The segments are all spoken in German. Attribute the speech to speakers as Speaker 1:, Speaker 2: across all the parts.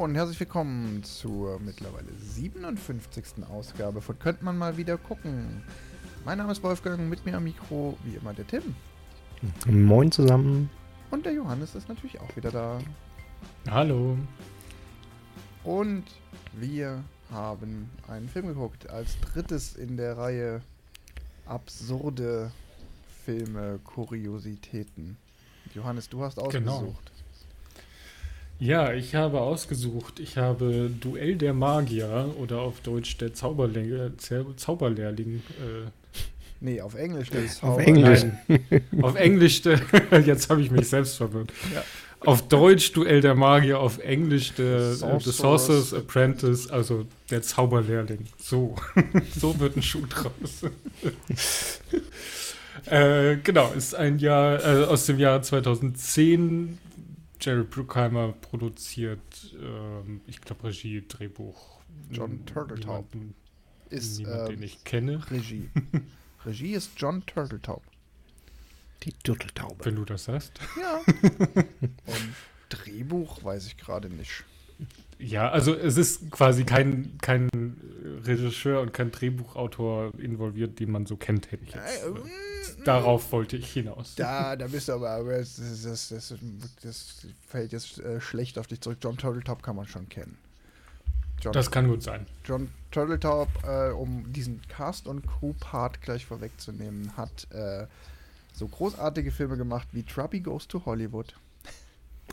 Speaker 1: und herzlich willkommen zur mittlerweile 57. Ausgabe von Könnt man mal wieder gucken. Mein Name ist Wolfgang, mit mir am Mikro wie immer der Tim.
Speaker 2: Moin zusammen.
Speaker 1: Und der Johannes ist natürlich auch wieder da.
Speaker 3: Hallo.
Speaker 1: Und wir haben einen Film geguckt, als drittes in der Reihe absurde Filme, Kuriositäten. Johannes, du hast ausgesucht. Genau.
Speaker 3: Ja, ich habe ausgesucht. Ich habe Duell der Magier oder auf Deutsch der Zauberle Zauberlehrling. Äh,
Speaker 1: nee, auf Englisch der
Speaker 2: Zauber Auf Englisch.
Speaker 3: auf Englisch, der, jetzt habe ich mich selbst verwirrt. Ja. Auf Deutsch Duell der Magier, auf Englisch der Sorcerer's, The Sorcerer's Apprentice, also der Zauberlehrling. So, so wird ein Schuh draus. äh, genau, ist ein Jahr äh, aus dem Jahr 2010 Jerry Bruckheimer produziert, ähm, ich glaube, Regie, Drehbuch.
Speaker 1: John Turteltaub.
Speaker 3: ist, niemand, ähm, den ich kenne.
Speaker 1: Regie. Regie ist John Turteltaub.
Speaker 2: Die Turteltaube.
Speaker 3: Wenn du das sagst.
Speaker 1: Ja. Und Drehbuch weiß ich gerade nicht.
Speaker 3: Ja, also es ist quasi kein, kein Regisseur und kein Drehbuchautor involviert, den man so kennt, hätte ich jetzt. Äh, Darauf wollte ich hinaus.
Speaker 1: Da, da bist du aber, aber das, das, das, das fällt jetzt äh, schlecht auf dich zurück. John Turtletop kann man schon kennen.
Speaker 3: John, das kann gut sein.
Speaker 1: John Turtletop, äh, um diesen Cast- und Crew-Part gleich vorwegzunehmen, hat äh, so großartige Filme gemacht wie Truppy Goes to Hollywood.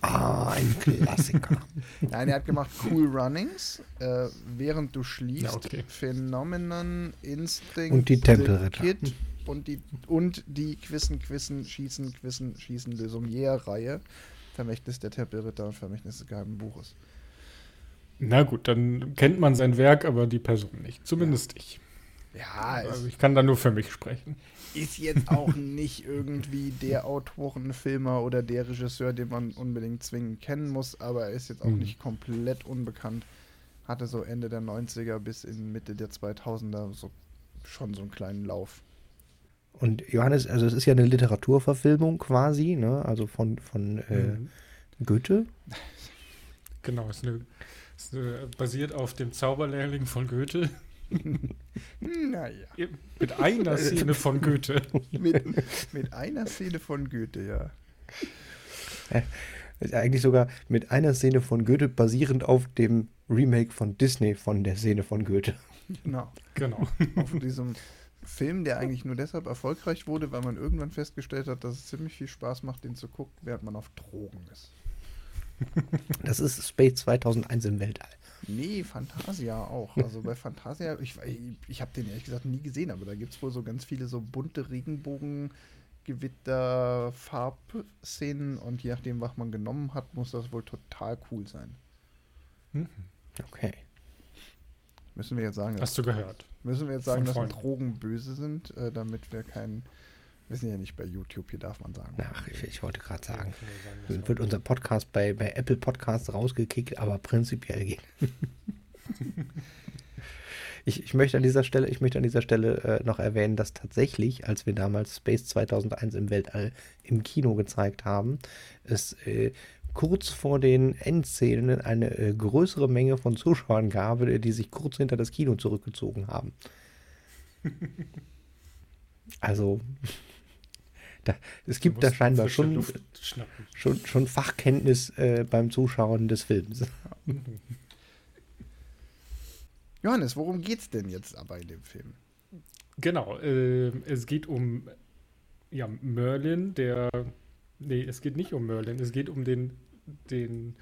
Speaker 2: Ah, ein Klassiker.
Speaker 1: Nein, er hat gemacht Cool Runnings, äh, während du schließt, ja, okay. Phenomenon, Instinct,
Speaker 2: und die Tempelritter.
Speaker 1: Kid und die, und die Quissen, Quissen, Schießen, Quissen, Schießen, Lösung-Reihe. Vermächtnis der Tempelritter und Vermächtnis des Geheimen Buches.
Speaker 3: Na gut, dann kennt man sein Werk, aber die Person nicht. Zumindest
Speaker 1: ja.
Speaker 3: ich.
Speaker 1: Ja,
Speaker 3: also ich kann da nur für mich sprechen.
Speaker 1: Ist jetzt auch nicht irgendwie der Autorenfilmer oder der Regisseur, den man unbedingt zwingend kennen muss, aber er ist jetzt auch mhm. nicht komplett unbekannt. Hatte so Ende der 90er bis in Mitte der 2000er so schon so einen kleinen Lauf.
Speaker 2: Und Johannes, also es ist ja eine Literaturverfilmung quasi, ne? Also von, von äh, mhm. Goethe.
Speaker 3: Genau, es ist, eine, ist eine, basiert auf dem Zauberlehrling von Goethe.
Speaker 1: naja.
Speaker 3: Mit einer Szene von Goethe.
Speaker 1: mit, mit einer Szene von Goethe, ja.
Speaker 2: ja. Eigentlich sogar mit einer Szene von Goethe basierend auf dem Remake von Disney von der Szene von Goethe.
Speaker 1: Genau. Genau. Auf diesem Film, der eigentlich nur deshalb erfolgreich wurde, weil man irgendwann festgestellt hat, dass es ziemlich viel Spaß macht, den zu gucken, während man auf Drogen ist.
Speaker 2: Das ist Space 2001 im Weltall.
Speaker 1: Nee, Fantasia auch. Also bei Fantasia, ich, ich habe den ehrlich gesagt nie gesehen, aber da gibt es wohl so ganz viele so bunte Regenbogen. Gewitter, Farbszenen und je nachdem, was man genommen hat, muss das wohl total cool sein.
Speaker 2: Mhm. Okay.
Speaker 1: Müssen wir jetzt sagen.
Speaker 3: Hast du gehört?
Speaker 1: Müssen wir jetzt sagen, dass Drogen böse sind, äh, damit wir keinen. Wir sind ja nicht bei YouTube, hier darf man sagen.
Speaker 2: Ach, ich, ich wollte gerade sagen, ja, wird unser Podcast bei, bei Apple Podcasts rausgekickt, aber prinzipiell geht. ich, ich, möchte an dieser Stelle, ich möchte an dieser Stelle äh, noch erwähnen, dass tatsächlich, als wir damals Space 2001 im Weltall im Kino gezeigt haben, es äh, kurz vor den Endszenen eine äh, größere Menge von Zuschauern gab, äh, die sich kurz hinter das Kino zurückgezogen haben. also, da, es gibt da scheinbar schon, schon, schon Fachkenntnis äh, beim Zuschauen des Films.
Speaker 1: Johannes, worum geht's denn jetzt aber in dem Film?
Speaker 3: Genau, äh, es geht um ja, Merlin, der. Nee, es geht nicht um Merlin, es geht um den den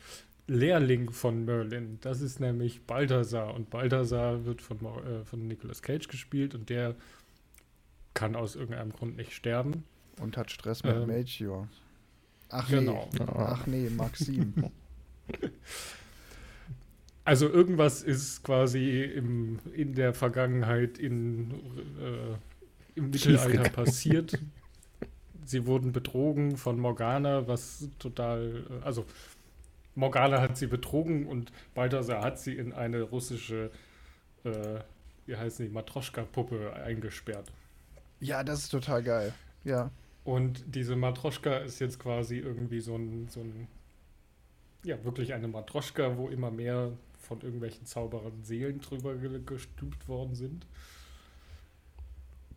Speaker 3: Lehrling von Merlin. Das ist nämlich Balthasar. Und Balthasar wird von, äh, von Nicolas Cage gespielt und der kann aus irgendeinem Grund nicht sterben.
Speaker 1: Und hat Stress mit ähm, Melchior. Ach
Speaker 3: genau.
Speaker 1: nee, ach nee, Maxim.
Speaker 3: Also irgendwas ist quasi im, in der Vergangenheit in, äh, im Mittelalter passiert. sie wurden betrogen von Morgana, was total, äh, also Morgana hat sie betrogen und Balthasar hat sie in eine russische, äh, wie heißt die, Matroschka-Puppe eingesperrt.
Speaker 1: Ja, das ist total geil. Ja.
Speaker 3: Und diese Matroschka ist jetzt quasi irgendwie so ein, so ein ja, wirklich eine Matroschka, wo immer mehr von irgendwelchen Zauberern Seelen drüber gestülpt worden sind.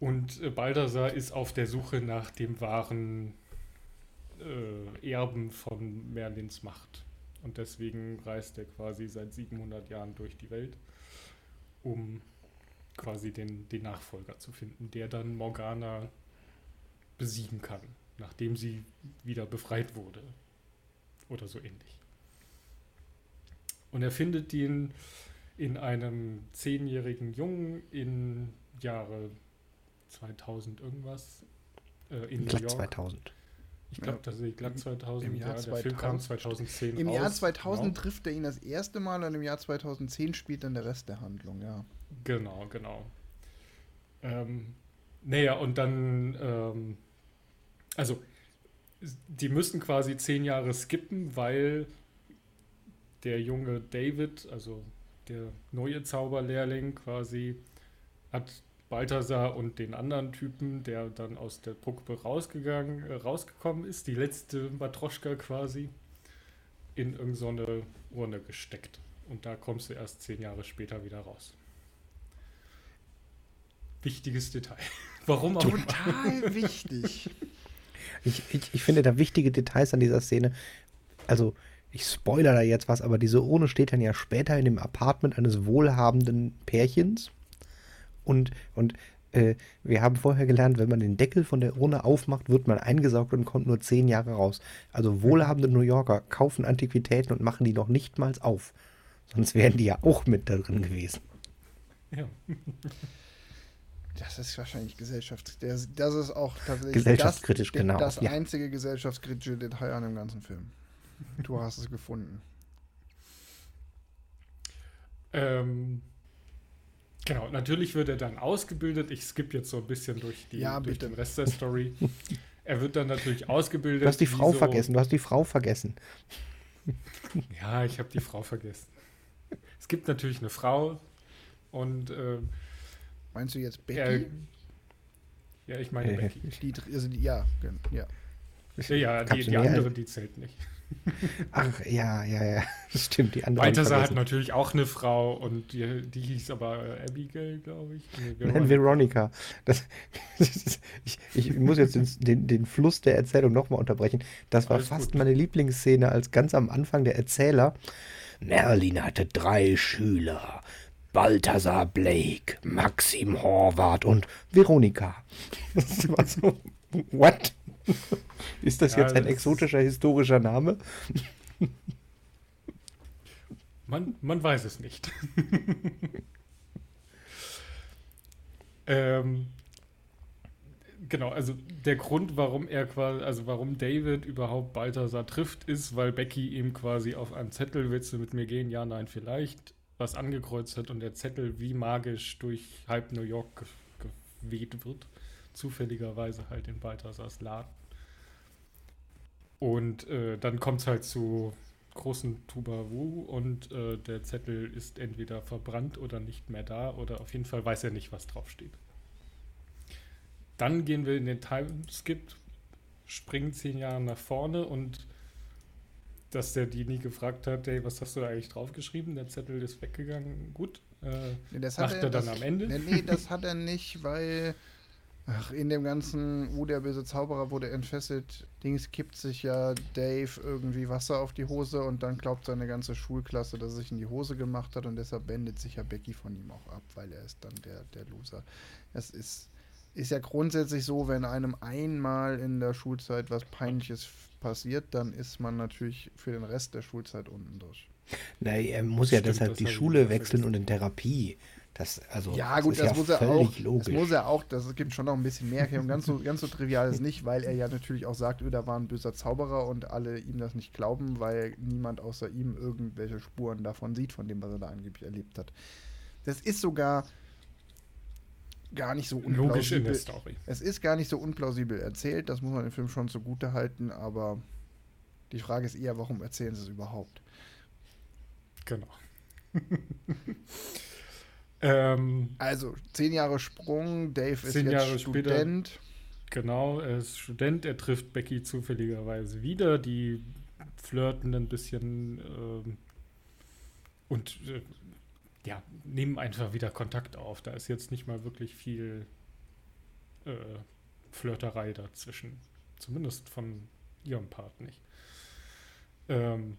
Speaker 3: Und äh, Balthasar ist auf der Suche nach dem wahren äh, Erben von Merlins Macht. Und deswegen reist er quasi seit 700 Jahren durch die Welt, um quasi den, den Nachfolger zu finden, der dann Morgana besiegen kann, nachdem sie wieder befreit wurde. Oder so ähnlich. Und er findet ihn in einem zehnjährigen Jungen in Jahre 2000 irgendwas
Speaker 2: äh, in glatt New York. 2000.
Speaker 3: Ich glaube, ja. das ist glatt 2000.
Speaker 1: Im Jahr
Speaker 3: ja, der
Speaker 1: 2000.
Speaker 3: Film kam 2010
Speaker 1: Im
Speaker 3: raus.
Speaker 1: Jahr 2000 genau. trifft er ihn das erste Mal und im Jahr 2010 spielt dann der Rest der Handlung, ja.
Speaker 3: Genau, genau. Ähm, naja, und dann, ähm, also, die müssen quasi zehn Jahre skippen, weil der junge David, also der neue Zauberlehrling quasi, hat Balthasar und den anderen Typen, der dann aus der Puppe rausgegangen, äh, rausgekommen ist, die letzte Matroschka quasi, in irgendeine so Urne gesteckt. Und da kommst du erst zehn Jahre später wieder raus. Wichtiges Detail. Warum auch
Speaker 1: Total wichtig.
Speaker 2: Ich, ich, ich finde da wichtige Details an dieser Szene. Also, ich spoiler da jetzt was, aber diese Urne steht dann ja später in dem Apartment eines wohlhabenden Pärchens. Und, und äh, wir haben vorher gelernt, wenn man den Deckel von der Urne aufmacht, wird man eingesaugt und kommt nur zehn Jahre raus. Also wohlhabende New Yorker kaufen Antiquitäten und machen die noch nicht mal auf. Sonst wären die ja auch mit da drin gewesen.
Speaker 3: Ja.
Speaker 1: Das ist wahrscheinlich gesellschaftskritische. Das ist auch tatsächlich
Speaker 2: gesellschaftskritisch,
Speaker 1: das,
Speaker 2: genau.
Speaker 1: Das ja. einzige gesellschaftskritische Detail an dem ganzen Film. Du hast es gefunden.
Speaker 3: Ähm, genau, natürlich wird er dann ausgebildet. Ich skippe jetzt so ein bisschen durch, die,
Speaker 1: ja,
Speaker 3: durch den Rest der Story. er wird dann natürlich ausgebildet.
Speaker 2: Du hast die Frau so vergessen, du hast die Frau vergessen.
Speaker 3: ja, ich habe die Frau vergessen. Es gibt natürlich eine Frau und äh,
Speaker 1: Meinst du jetzt Becky?
Speaker 3: Er, ja, ich meine Becky.
Speaker 1: Die, also die, ja, ja.
Speaker 3: Ja, ja die, die andere, die zählt nicht.
Speaker 2: Ach, ja, ja, ja. Das stimmt, die andere.
Speaker 3: Balthasar hat natürlich auch eine Frau und die, die hieß aber Abigail, glaube ich.
Speaker 2: Nee, Veronica. Nein, Veronica. Das, das ist, ich, ich, muss jetzt den, den Fluss der Erzählung nochmal unterbrechen. Das war Alles fast gut. meine Lieblingsszene, als ganz am Anfang der Erzähler. Merlin hatte drei Schüler. Balthasar Blake, Maxim Horvath und Veronika. Das war so, what? Ist das ja, jetzt ein das exotischer historischer Name?
Speaker 3: Man, man weiß es nicht. ähm, genau, also der Grund, warum er quasi, also warum David überhaupt Balthasar trifft, ist, weil Becky ihm quasi auf einem Zettel, willst du mit mir gehen? Ja, nein, vielleicht, was angekreuzt hat und der Zettel wie magisch durch halb New York geweht wird. Zufälligerweise halt in Balthasars Laden. Und äh, dann kommt es halt zu großen Tubawu und äh, der Zettel ist entweder verbrannt oder nicht mehr da oder auf jeden Fall weiß er nicht, was draufsteht. Dann gehen wir in den Timeskip, springen zehn Jahre nach vorne und dass der die nie gefragt hat, hey, was hast du da eigentlich draufgeschrieben? Der Zettel ist weggegangen. Gut. Äh,
Speaker 1: nee, das macht er, er dann das, am Ende? Nee, nee, das hat er nicht, weil Ach, in dem ganzen Uh, der böse Zauberer wurde entfesselt. Dings kippt sich ja Dave irgendwie Wasser auf die Hose und dann glaubt seine ganze Schulklasse, dass er sich in die Hose gemacht hat und deshalb wendet sich ja Becky von ihm auch ab, weil er ist dann der, der Loser. Es ist, ist ja grundsätzlich so, wenn einem einmal in der Schulzeit was Peinliches passiert, dann ist man natürlich für den Rest der Schulzeit unten durch.
Speaker 2: Na, er muss ja Stimmt, deshalb die Schule wechseln und in Therapie. Das, also,
Speaker 1: ja, gut, das, das ja muss er auch. Logisch. Das muss er auch. Das gibt schon noch ein bisschen mehr. Und ganz so, ganz so trivial ist nicht, weil er ja natürlich auch sagt, öh, da war ein böser Zauberer und alle ihm das nicht glauben, weil niemand außer ihm irgendwelche Spuren davon sieht, von dem, was er da angeblich erlebt hat. Das ist sogar gar nicht so
Speaker 3: unplausibel. Logisch in der Story.
Speaker 1: Es ist gar nicht so unplausibel erzählt, das muss man im Film schon zugute halten, aber die Frage ist eher, warum erzählen sie es überhaupt?
Speaker 3: Genau. Ähm,
Speaker 1: also, zehn Jahre Sprung, Dave ist jetzt Jahre Student.
Speaker 3: Später, genau, er ist Student, er trifft Becky zufälligerweise wieder, die flirten ein bisschen äh, und äh, ja, nehmen einfach wieder Kontakt auf. Da ist jetzt nicht mal wirklich viel äh, Flirterei dazwischen. Zumindest von ihrem Part nicht. Ähm,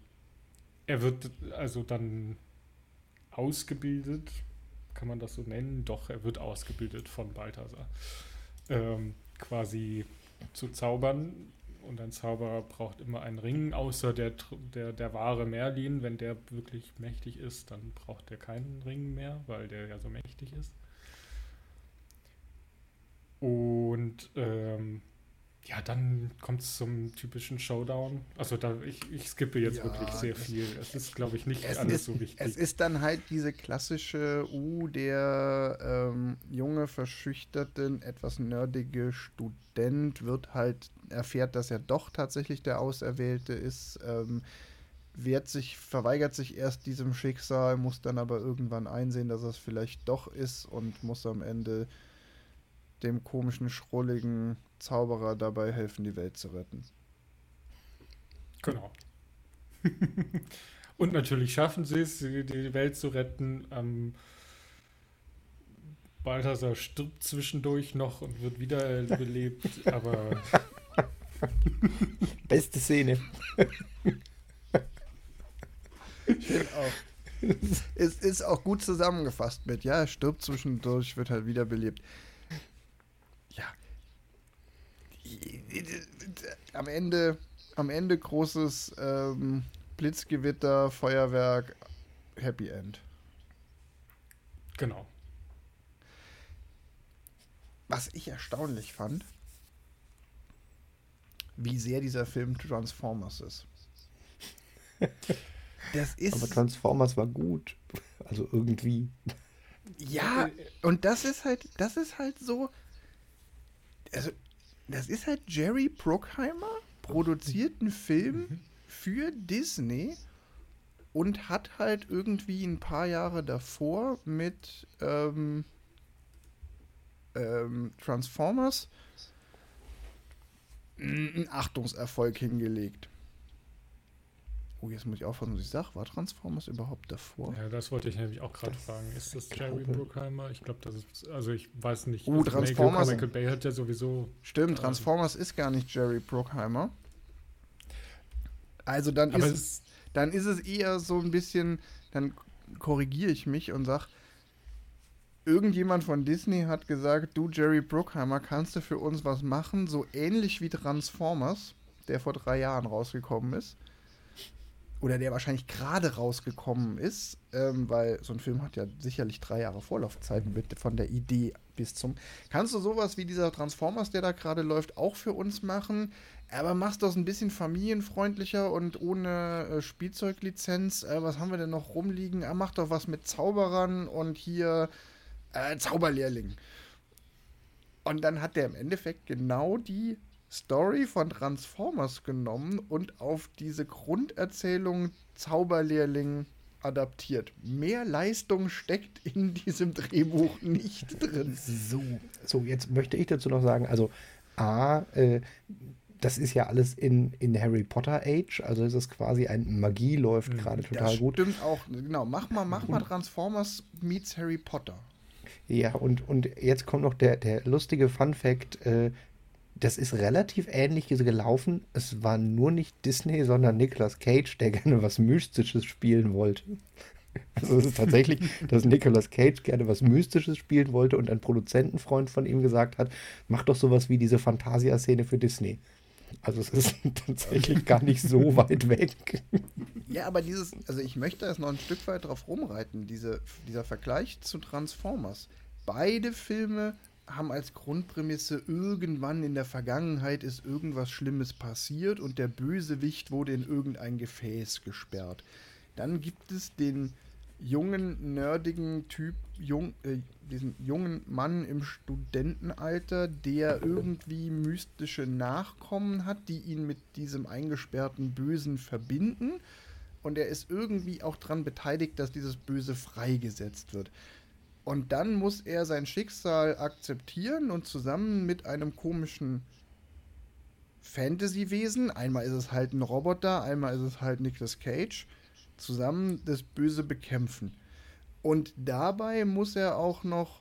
Speaker 3: er wird also dann ausgebildet, kann man das so nennen? Doch, er wird ausgebildet von Balthasar. Ähm, quasi zu zaubern. Und ein Zauberer braucht immer einen Ring, außer der, der, der wahre Merlin. Wenn der wirklich mächtig ist, dann braucht er keinen Ring mehr, weil der ja so mächtig ist. Und ähm, ja, dann kommt es zum typischen Showdown. Also da, ich, ich skippe jetzt ja, wirklich sehr viel. Es ist, glaube ich, nicht alles
Speaker 1: ist,
Speaker 3: so wichtig.
Speaker 1: Es ist dann halt diese klassische, uh, der ähm, junge, verschüchterte, etwas nerdige Student wird halt, erfährt, dass er doch tatsächlich der Auserwählte ist, ähm, wehrt sich, verweigert sich erst diesem Schicksal, muss dann aber irgendwann einsehen, dass es vielleicht doch ist und muss am Ende dem komischen, schrulligen Zauberer dabei helfen, die Welt zu retten.
Speaker 3: Genau. Und natürlich schaffen sie es, die Welt zu retten. Ähm, Balthasar stirbt zwischendurch noch und wird wiederbelebt, aber.
Speaker 2: Beste Szene.
Speaker 1: Finde auch. Es ist auch gut zusammengefasst mit, ja, er stirbt zwischendurch, wird halt wiederbelebt. Ja, am Ende, am Ende großes ähm, Blitzgewitter, Feuerwerk, Happy End.
Speaker 3: Genau.
Speaker 1: Was ich erstaunlich fand, wie sehr dieser Film Transformers ist.
Speaker 2: Das ist. Aber Transformers war gut. Also irgendwie.
Speaker 1: Ja, und das ist halt, das ist halt so. Also, das ist halt Jerry Bruckheimer, produziert einen Film mhm. für Disney und hat halt irgendwie ein paar Jahre davor mit ähm, ähm, Transformers einen Achtungserfolg hingelegt. Oh, jetzt muss ich aufpassen, was ich sage. War Transformers überhaupt davor?
Speaker 3: Ja, das wollte ich nämlich auch gerade fragen. Ist das Jerry Bruckheimer? Ich glaube, das ist, also ich weiß nicht.
Speaker 1: Oh, also Transformers.
Speaker 3: Michael Bay hat ja sowieso.
Speaker 1: Stimmt, Transformers ist gar nicht Jerry Bruckheimer. Also dann ist, es, dann ist es eher so ein bisschen, dann korrigiere ich mich und sage, irgendjemand von Disney hat gesagt, du Jerry Bruckheimer, kannst du für uns was machen, so ähnlich wie Transformers, der vor drei Jahren rausgekommen ist oder der wahrscheinlich gerade rausgekommen ist, ähm, weil so ein Film hat ja sicherlich drei Jahre Vorlaufzeit mit, von der Idee bis zum. Kannst du sowas wie dieser Transformers, der da gerade läuft, auch für uns machen? Aber machst das ein bisschen familienfreundlicher und ohne äh, Spielzeuglizenz. Äh, was haben wir denn noch rumliegen? Er macht doch was mit Zauberern und hier äh, Zauberlehrling. Und dann hat der im Endeffekt genau die Story von Transformers genommen und auf diese Grunderzählung Zauberlehrling adaptiert. Mehr Leistung steckt in diesem Drehbuch nicht drin.
Speaker 2: So, so jetzt möchte ich dazu noch sagen, also A, äh, das ist ja alles in, in Harry Potter Age, also ist es quasi ein Magie läuft mhm. gerade total
Speaker 1: das
Speaker 2: gut.
Speaker 1: Stimmt auch, genau. Mach mal, mach mal Transformers meets Harry Potter.
Speaker 2: Ja, und, und jetzt kommt noch der, der lustige Fun Fact, äh, das ist relativ ähnlich gelaufen. Es war nur nicht Disney, sondern Nicolas Cage, der gerne was Mystisches spielen wollte. Also es ist tatsächlich, dass Nicolas Cage gerne was Mystisches spielen wollte und ein Produzentenfreund von ihm gesagt hat, mach doch sowas wie diese Fantasia-Szene für Disney. Also es ist tatsächlich gar nicht so weit weg.
Speaker 1: Ja, aber dieses, also ich möchte das noch ein Stück weit drauf rumreiten, diese, dieser Vergleich zu Transformers. Beide Filme haben als Grundprämisse, irgendwann in der Vergangenheit ist irgendwas Schlimmes passiert und der Bösewicht wurde in irgendein Gefäß gesperrt. Dann gibt es den jungen, nerdigen Typ, jung, äh, diesen jungen Mann im Studentenalter, der irgendwie mystische Nachkommen hat, die ihn mit diesem eingesperrten Bösen verbinden. Und er ist irgendwie auch daran beteiligt, dass dieses Böse freigesetzt wird. Und dann muss er sein Schicksal akzeptieren und zusammen mit einem komischen Fantasy-Wesen. Einmal ist es halt ein Roboter, einmal ist es halt Nicolas Cage. Zusammen das Böse bekämpfen. Und dabei muss er auch noch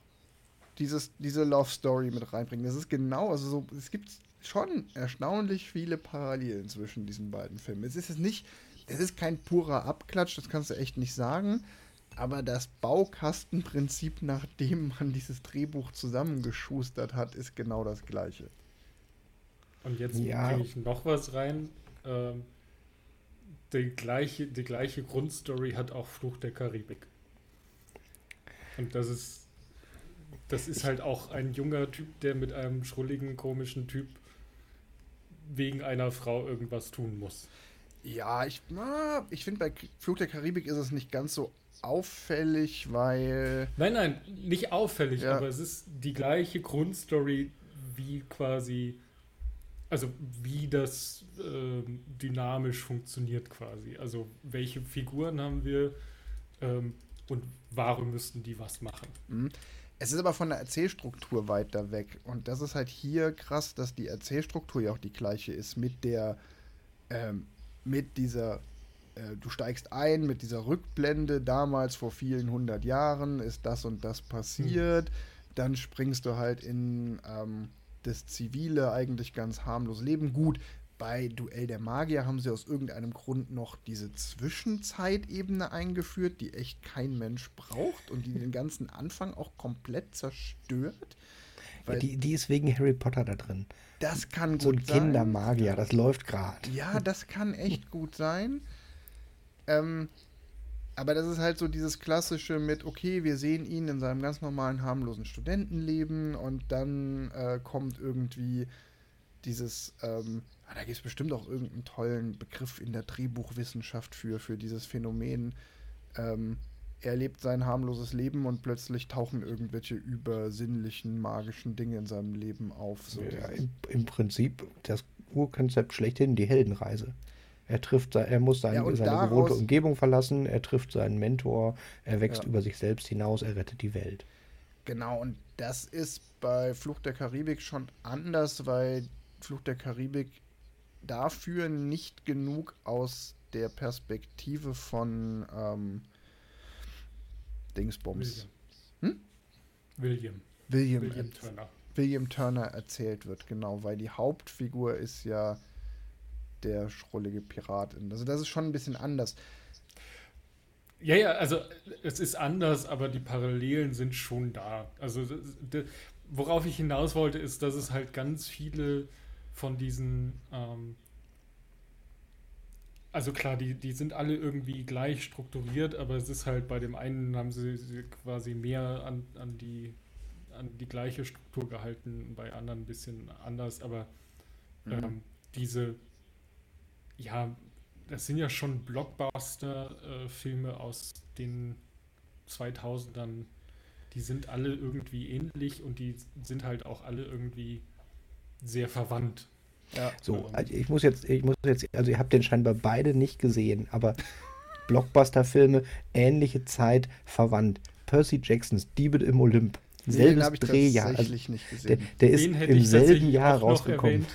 Speaker 1: dieses, diese Love Story mit reinbringen. Das ist genau, also so, es gibt schon erstaunlich viele Parallelen zwischen diesen beiden Filmen. Es ist nicht, es ist kein purer Abklatsch, das kannst du echt nicht sagen. Aber das Baukastenprinzip, nachdem man dieses Drehbuch zusammengeschustert hat, ist genau das gleiche.
Speaker 3: Und jetzt ja. bringe ich noch was rein. Ähm, die, gleiche, die gleiche Grundstory hat auch Fluch der Karibik. Und das ist, das ist halt auch ein junger Typ, der mit einem schrulligen, komischen Typ wegen einer Frau irgendwas tun muss.
Speaker 1: Ja, ich, ich finde, bei Flug der Karibik ist es nicht ganz so auffällig, weil.
Speaker 3: Nein, nein, nicht auffällig, ja. aber es ist die gleiche Grundstory wie quasi. Also wie das äh, dynamisch funktioniert quasi. Also welche Figuren haben wir ähm, und warum müssten die was machen?
Speaker 1: Mhm. Es ist aber von der Erzählstruktur weiter weg. Und das ist halt hier krass, dass die Erzählstruktur ja auch die gleiche ist mit der, ähm, mit dieser äh, du steigst ein mit dieser Rückblende, damals vor vielen hundert Jahren ist das und das passiert. Mhm. Dann springst du halt in ähm, das zivile, eigentlich ganz harmlose Leben. Gut, bei Duell der Magier haben sie aus irgendeinem Grund noch diese Zwischenzeitebene eingeführt, die echt kein Mensch braucht und die den ganzen Anfang auch komplett zerstört.
Speaker 2: Ja, die, die ist wegen Harry Potter da drin.
Speaker 1: Das kann
Speaker 2: so gut sein. So ein Kindermagier, das läuft gerade.
Speaker 1: Ja, das kann echt gut sein. Ähm, aber das ist halt so dieses klassische mit, okay, wir sehen ihn in seinem ganz normalen, harmlosen Studentenleben und dann äh, kommt irgendwie dieses, ähm, ah, da gibt es bestimmt auch irgendeinen tollen Begriff in der Drehbuchwissenschaft für, für dieses Phänomen. Ähm, er lebt sein harmloses Leben und plötzlich tauchen irgendwelche übersinnlichen, magischen Dinge in seinem Leben auf.
Speaker 2: So ja, im, im, Prinzip das Urkonzept schlechthin, die Heldenreise. Er trifft, er muss sein, ja, seine gewohnte Umgebung verlassen, er trifft seinen Mentor, er wächst ja. über sich selbst hinaus, er rettet die Welt.
Speaker 1: Genau, und das ist bei Flucht der Karibik schon anders, weil Flucht der Karibik dafür nicht genug aus der Perspektive von ähm, Dingsbums.
Speaker 3: William. Hm? William.
Speaker 1: William. William Turner. William Turner erzählt wird, genau, weil die Hauptfigur ist ja der schrullige Piratin. Also das ist schon ein bisschen anders.
Speaker 3: Ja, ja, also es ist anders, aber die Parallelen sind schon da. Also worauf ich hinaus wollte, ist, dass es halt ganz viele von diesen, ähm, also klar, die, die sind alle irgendwie gleich strukturiert, aber es ist halt bei dem einen haben sie, sie quasi mehr an, an, die, an die gleiche Struktur gehalten, bei anderen ein bisschen anders, aber mhm. ähm, diese ja, das sind ja schon Blockbuster-Filme äh, aus den 2000ern. Die sind alle irgendwie ähnlich und die sind halt auch alle irgendwie sehr verwandt.
Speaker 2: Ja. So, also ich muss jetzt, ich muss jetzt, also ihr habt den scheinbar beide nicht gesehen, aber Blockbuster-Filme, ähnliche Zeit, verwandt. Percy Jacksons Diebe im Olymp. Selbes Drehjahr. Also, der, der ist im selben Jahr rausgekommen.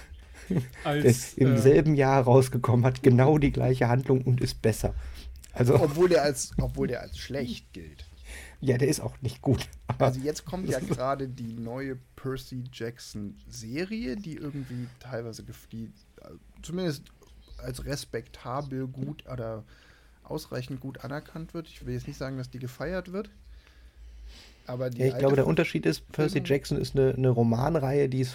Speaker 2: Als, im äh, selben Jahr rausgekommen, hat genau die gleiche Handlung und ist besser.
Speaker 1: Also, obwohl, der als, obwohl der als schlecht gilt.
Speaker 2: Ja, der ist auch nicht gut.
Speaker 1: Also jetzt kommt ja gerade die neue Percy Jackson Serie, die irgendwie teilweise die, zumindest als respektabel gut oder ausreichend gut anerkannt wird. Ich will jetzt nicht sagen, dass die gefeiert wird.
Speaker 2: Aber ja, ich glaube, der Unterschied ist, Percy Jackson ist eine, eine Romanreihe, die es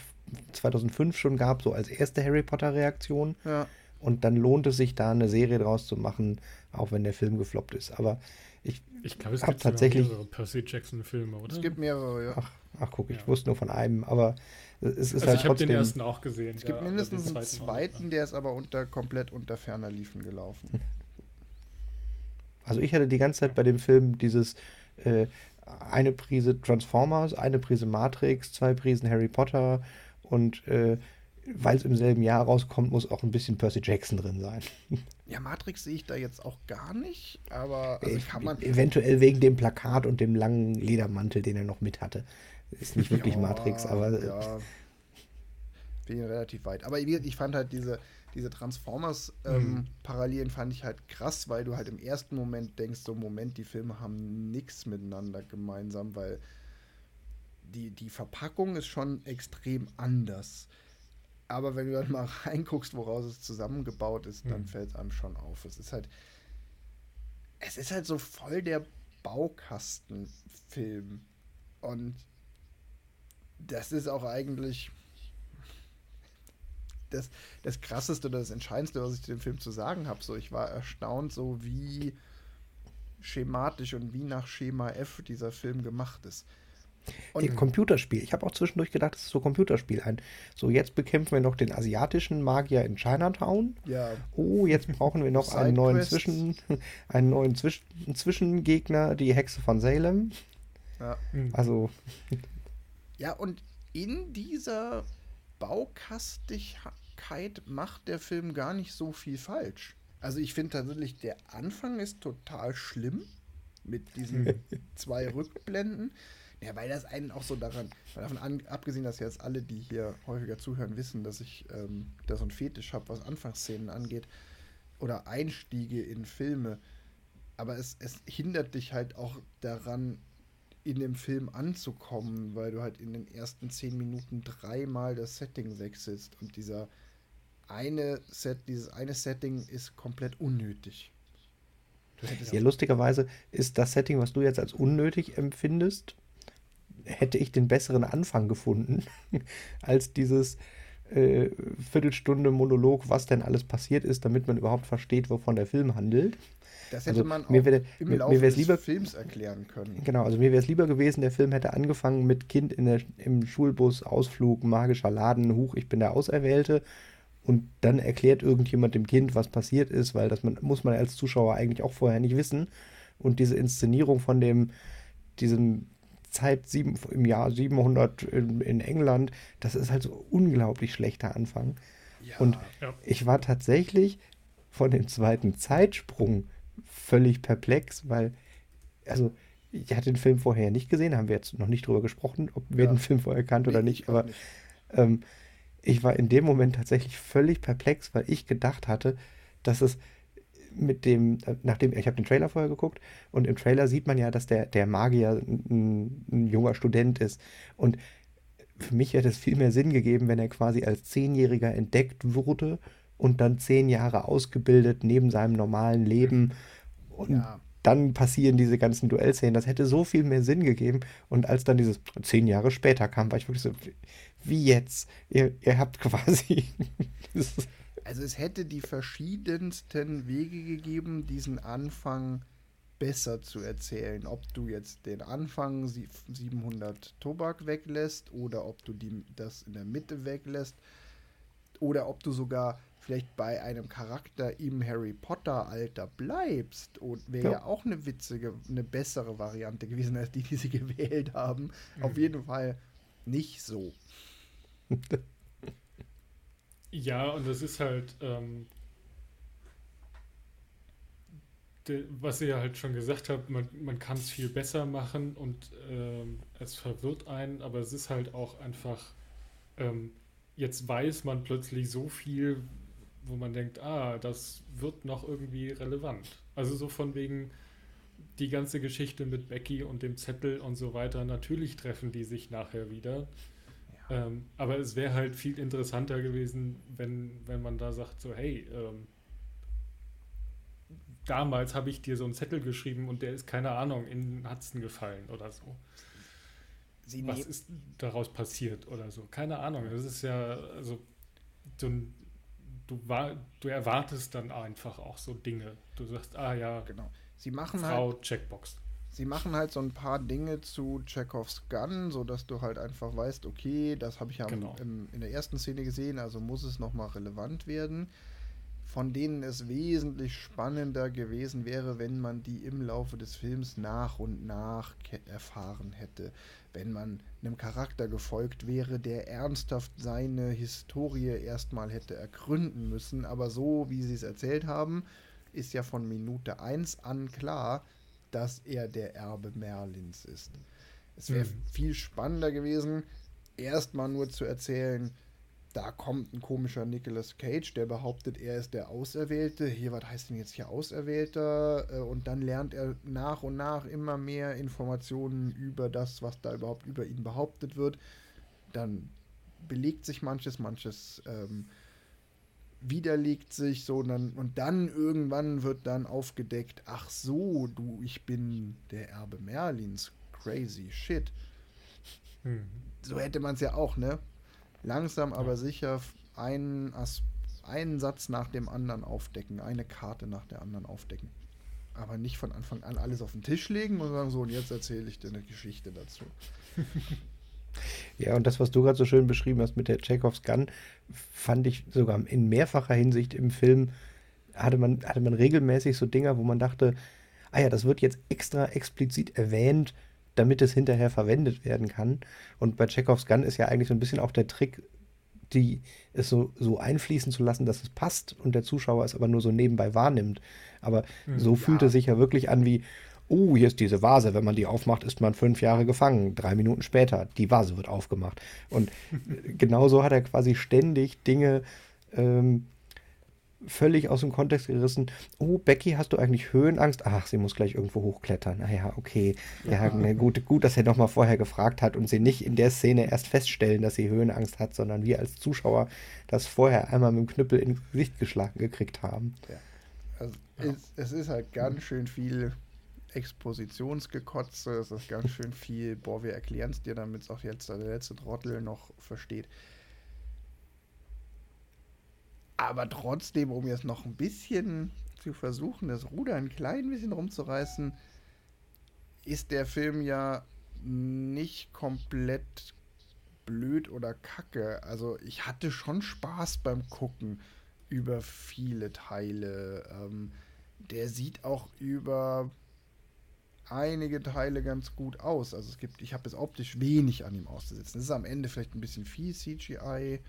Speaker 2: 2005 schon gab, so als erste Harry Potter-Reaktion. Ja. Und dann lohnt es sich, da eine Serie draus zu machen, auch wenn der Film gefloppt ist. Aber ich,
Speaker 3: ich glaube, es gibt tatsächlich mehrere Percy Jackson-Filme, oder?
Speaker 1: Es gibt mehrere, ja.
Speaker 2: Ach, ach guck, ich ja. wusste nur von einem, aber es ist
Speaker 3: also
Speaker 2: halt
Speaker 3: ich habe den ersten auch gesehen.
Speaker 1: Es gibt mindestens einen zweiten, der ist aber unter, komplett unter ferner Liefen gelaufen.
Speaker 2: Also ich hatte die ganze Zeit bei dem Film dieses äh, eine Prise Transformers, eine Prise Matrix, zwei Prisen Harry Potter und äh, weil es im selben Jahr rauskommt, muss auch ein bisschen Percy Jackson drin sein.
Speaker 1: Ja, Matrix sehe ich da jetzt auch gar nicht, aber
Speaker 2: also kann man. Eventuell wegen dem Plakat und dem langen Ledermantel, den er noch mit hatte. Ist nicht wirklich ja, Matrix, aber. Ja.
Speaker 1: finde ihn relativ weit. Aber ich fand halt diese, diese Transformers-Parallelen ähm, mhm. fand ich halt krass, weil du halt im ersten Moment denkst, so Moment, die Filme haben nichts miteinander gemeinsam, weil die, die Verpackung ist schon extrem anders. Aber wenn du dann mal reinguckst, woraus es zusammengebaut ist, mhm. dann fällt es einem schon auf. Es ist halt, es ist halt so voll der Baukastenfilm. Und das ist auch eigentlich das, das Krasseste oder das Entscheidendste, was ich zu dem Film zu sagen habe. So, ich war erstaunt, so wie schematisch und wie nach Schema F dieser Film gemacht ist.
Speaker 2: Und Dem Computerspiel. Ich habe auch zwischendurch gedacht, das ist so Computerspiel ein. So, jetzt bekämpfen wir noch den asiatischen Magier in Chinatown.
Speaker 1: Ja.
Speaker 2: Oh, jetzt brauchen wir noch einen neuen, Zwischen, einen neuen Zwischen, Zwischengegner, die Hexe von Salem.
Speaker 1: Ja.
Speaker 2: Also.
Speaker 1: Ja, und in dieser Baukastigkeit macht der Film gar nicht so viel falsch. Also ich finde tatsächlich, der Anfang ist total schlimm mit diesen zwei Rückblenden. Ja, weil das einen auch so daran, davon an, abgesehen, dass jetzt alle, die hier häufiger zuhören, wissen, dass ich ähm, da so ein Fetisch habe, was Anfangsszenen angeht oder Einstiege in Filme. Aber es, es hindert dich halt auch daran, in dem Film anzukommen, weil du halt in den ersten zehn Minuten dreimal das Setting wechselst und dieser eine Set, dieses eine Setting ist komplett unnötig.
Speaker 2: Ja, lustigerweise ist das Setting, was du jetzt als unnötig empfindest, hätte ich den besseren Anfang gefunden, als dieses äh, Viertelstunde Monolog, was denn alles passiert ist, damit man überhaupt versteht, wovon der Film handelt.
Speaker 1: Das hätte also, man auch mir wär, im Laufe mir des lieber, Films erklären können.
Speaker 2: Genau, also mir wäre es lieber gewesen, der Film hätte angefangen mit Kind in der, im Schulbus, Ausflug, magischer Laden, Huch, ich bin der Auserwählte. Und dann erklärt irgendjemand dem Kind, was passiert ist, weil das man, muss man als Zuschauer eigentlich auch vorher nicht wissen. Und diese Inszenierung von dem, diesem Zeit sieben, im Jahr 700 in, in, England, das ist halt so unglaublich schlechter Anfang. Ja, und ja. ich war tatsächlich von dem zweiten Zeitsprung völlig perplex, weil, also, ich hatte den Film vorher nicht gesehen, haben wir jetzt noch nicht drüber gesprochen, ob wir ja. den Film vorher kannten oder nicht, aber nicht. Ähm, ich war in dem Moment tatsächlich völlig perplex, weil ich gedacht hatte, dass es mit dem, nachdem, ich habe den Trailer vorher geguckt und im Trailer sieht man ja, dass der, der Magier ein, ein junger Student ist. Und für mich hätte es viel mehr Sinn gegeben, wenn er quasi als Zehnjähriger entdeckt wurde und dann zehn Jahre ausgebildet neben seinem normalen Leben. Und ja. dann passieren diese ganzen Duellszenen. Das hätte so viel mehr Sinn gegeben. Und als dann dieses zehn Jahre später kam, war ich wirklich so, wie jetzt? Ihr, ihr habt quasi.
Speaker 1: Also es hätte die verschiedensten Wege gegeben, diesen Anfang besser zu erzählen. Ob du jetzt den Anfang 700 Tobak weglässt oder ob du die, das in der Mitte weglässt oder ob du sogar vielleicht bei einem Charakter im Harry Potter Alter bleibst und wäre ja. ja. auch eine witzige, eine bessere Variante gewesen als die, die sie gewählt haben. Mhm. Auf jeden Fall nicht so.
Speaker 3: Ja, und das ist halt, ähm, de, was ihr halt schon gesagt habt, man, man kann es viel besser machen und ähm, es verwirrt einen, aber es ist halt auch einfach, ähm, jetzt weiß man plötzlich so viel, wo man denkt, ah, das wird noch irgendwie relevant. Also so von wegen die ganze Geschichte mit Becky und dem Zettel und so weiter, natürlich treffen die sich nachher wieder. Ähm, aber es wäre halt viel interessanter gewesen, wenn, wenn man da sagt, so, hey, ähm, damals habe ich dir so einen Zettel geschrieben und der ist, keine Ahnung, in Hudson gefallen oder so. Sie Was ist daraus passiert oder so? Keine Ahnung. Das ist ja, also, du, du, war, du erwartest dann einfach auch so Dinge. Du sagst, ah ja,
Speaker 1: genau. Sie machen
Speaker 3: Frau halt, Checkbox
Speaker 1: sie machen halt so ein paar Dinge zu Chekhovs Gun, sodass du halt einfach weißt, okay, das habe ich ja genau. im, in der ersten Szene gesehen, also muss es nochmal relevant werden. Von denen es wesentlich spannender gewesen wäre, wenn man die im Laufe des Films nach und nach erfahren hätte. Wenn man einem Charakter gefolgt wäre, der ernsthaft seine Historie erstmal hätte ergründen müssen. Aber so, wie sie es erzählt haben, ist ja von Minute 1 an klar, dass er der Erbe Merlins ist. Es wäre mhm. viel spannender gewesen, erstmal nur zu erzählen, da kommt ein komischer Nicolas Cage, der behauptet, er ist der Auserwählte. Hier, was heißt denn jetzt hier Auserwählter? Äh, und dann lernt er nach und nach immer mehr Informationen über das, was da überhaupt über ihn behauptet wird. Dann belegt sich manches, manches ähm, widerlegt sich so und dann, und dann irgendwann wird dann aufgedeckt, ach so, du, ich bin der Erbe Merlins. Crazy shit. Hm. So hätte man es ja auch, ne? langsam aber sicher einen, einen Satz nach dem anderen aufdecken, eine Karte nach der anderen aufdecken. Aber nicht von Anfang an alles auf den Tisch legen und sagen, so, und jetzt erzähle ich dir eine Geschichte dazu.
Speaker 2: Ja, und das, was du gerade so schön beschrieben hast mit der Chekhovs Gun, fand ich sogar in mehrfacher Hinsicht im Film, hatte man, hatte man regelmäßig so Dinger, wo man dachte, ah ja, das wird jetzt extra explizit erwähnt, damit es hinterher verwendet werden kann. Und bei Chekhovs Gun ist ja eigentlich so ein bisschen auch der Trick, die es so, so einfließen zu lassen, dass es passt und der Zuschauer es aber nur so nebenbei wahrnimmt. Aber mhm, so fühlt es sich ja wirklich an wie, oh, hier ist diese Vase, wenn man die aufmacht, ist man fünf Jahre gefangen. Drei Minuten später, die Vase wird aufgemacht. Und genauso hat er quasi ständig Dinge ähm, völlig aus dem Kontext gerissen. Oh, Becky, hast du eigentlich Höhenangst? Ach, sie muss gleich irgendwo hochklettern. Naja, okay. Ja, ja. gut, gut, dass er noch mal vorher gefragt hat und sie nicht in der Szene erst feststellen, dass sie Höhenangst hat, sondern wir als Zuschauer das vorher einmal mit dem Knüppel ins Gesicht geschlagen gekriegt haben. Ja.
Speaker 1: Also ja. es, es, ist halt ganz schön viel Expositionsgekotze, es ist ganz schön viel, boah, wir erklären es dir, damit es auch jetzt der letzte Trottel noch versteht. Aber trotzdem, um jetzt noch ein bisschen zu versuchen, das Ruder ein klein bisschen rumzureißen, ist der Film ja nicht komplett blöd oder kacke. Also ich hatte schon Spaß beim Gucken über viele Teile. Ähm, der sieht auch über einige Teile ganz gut aus. Also es gibt, ich habe es optisch wenig an ihm auszusetzen. Es ist am Ende vielleicht ein bisschen viel CGI.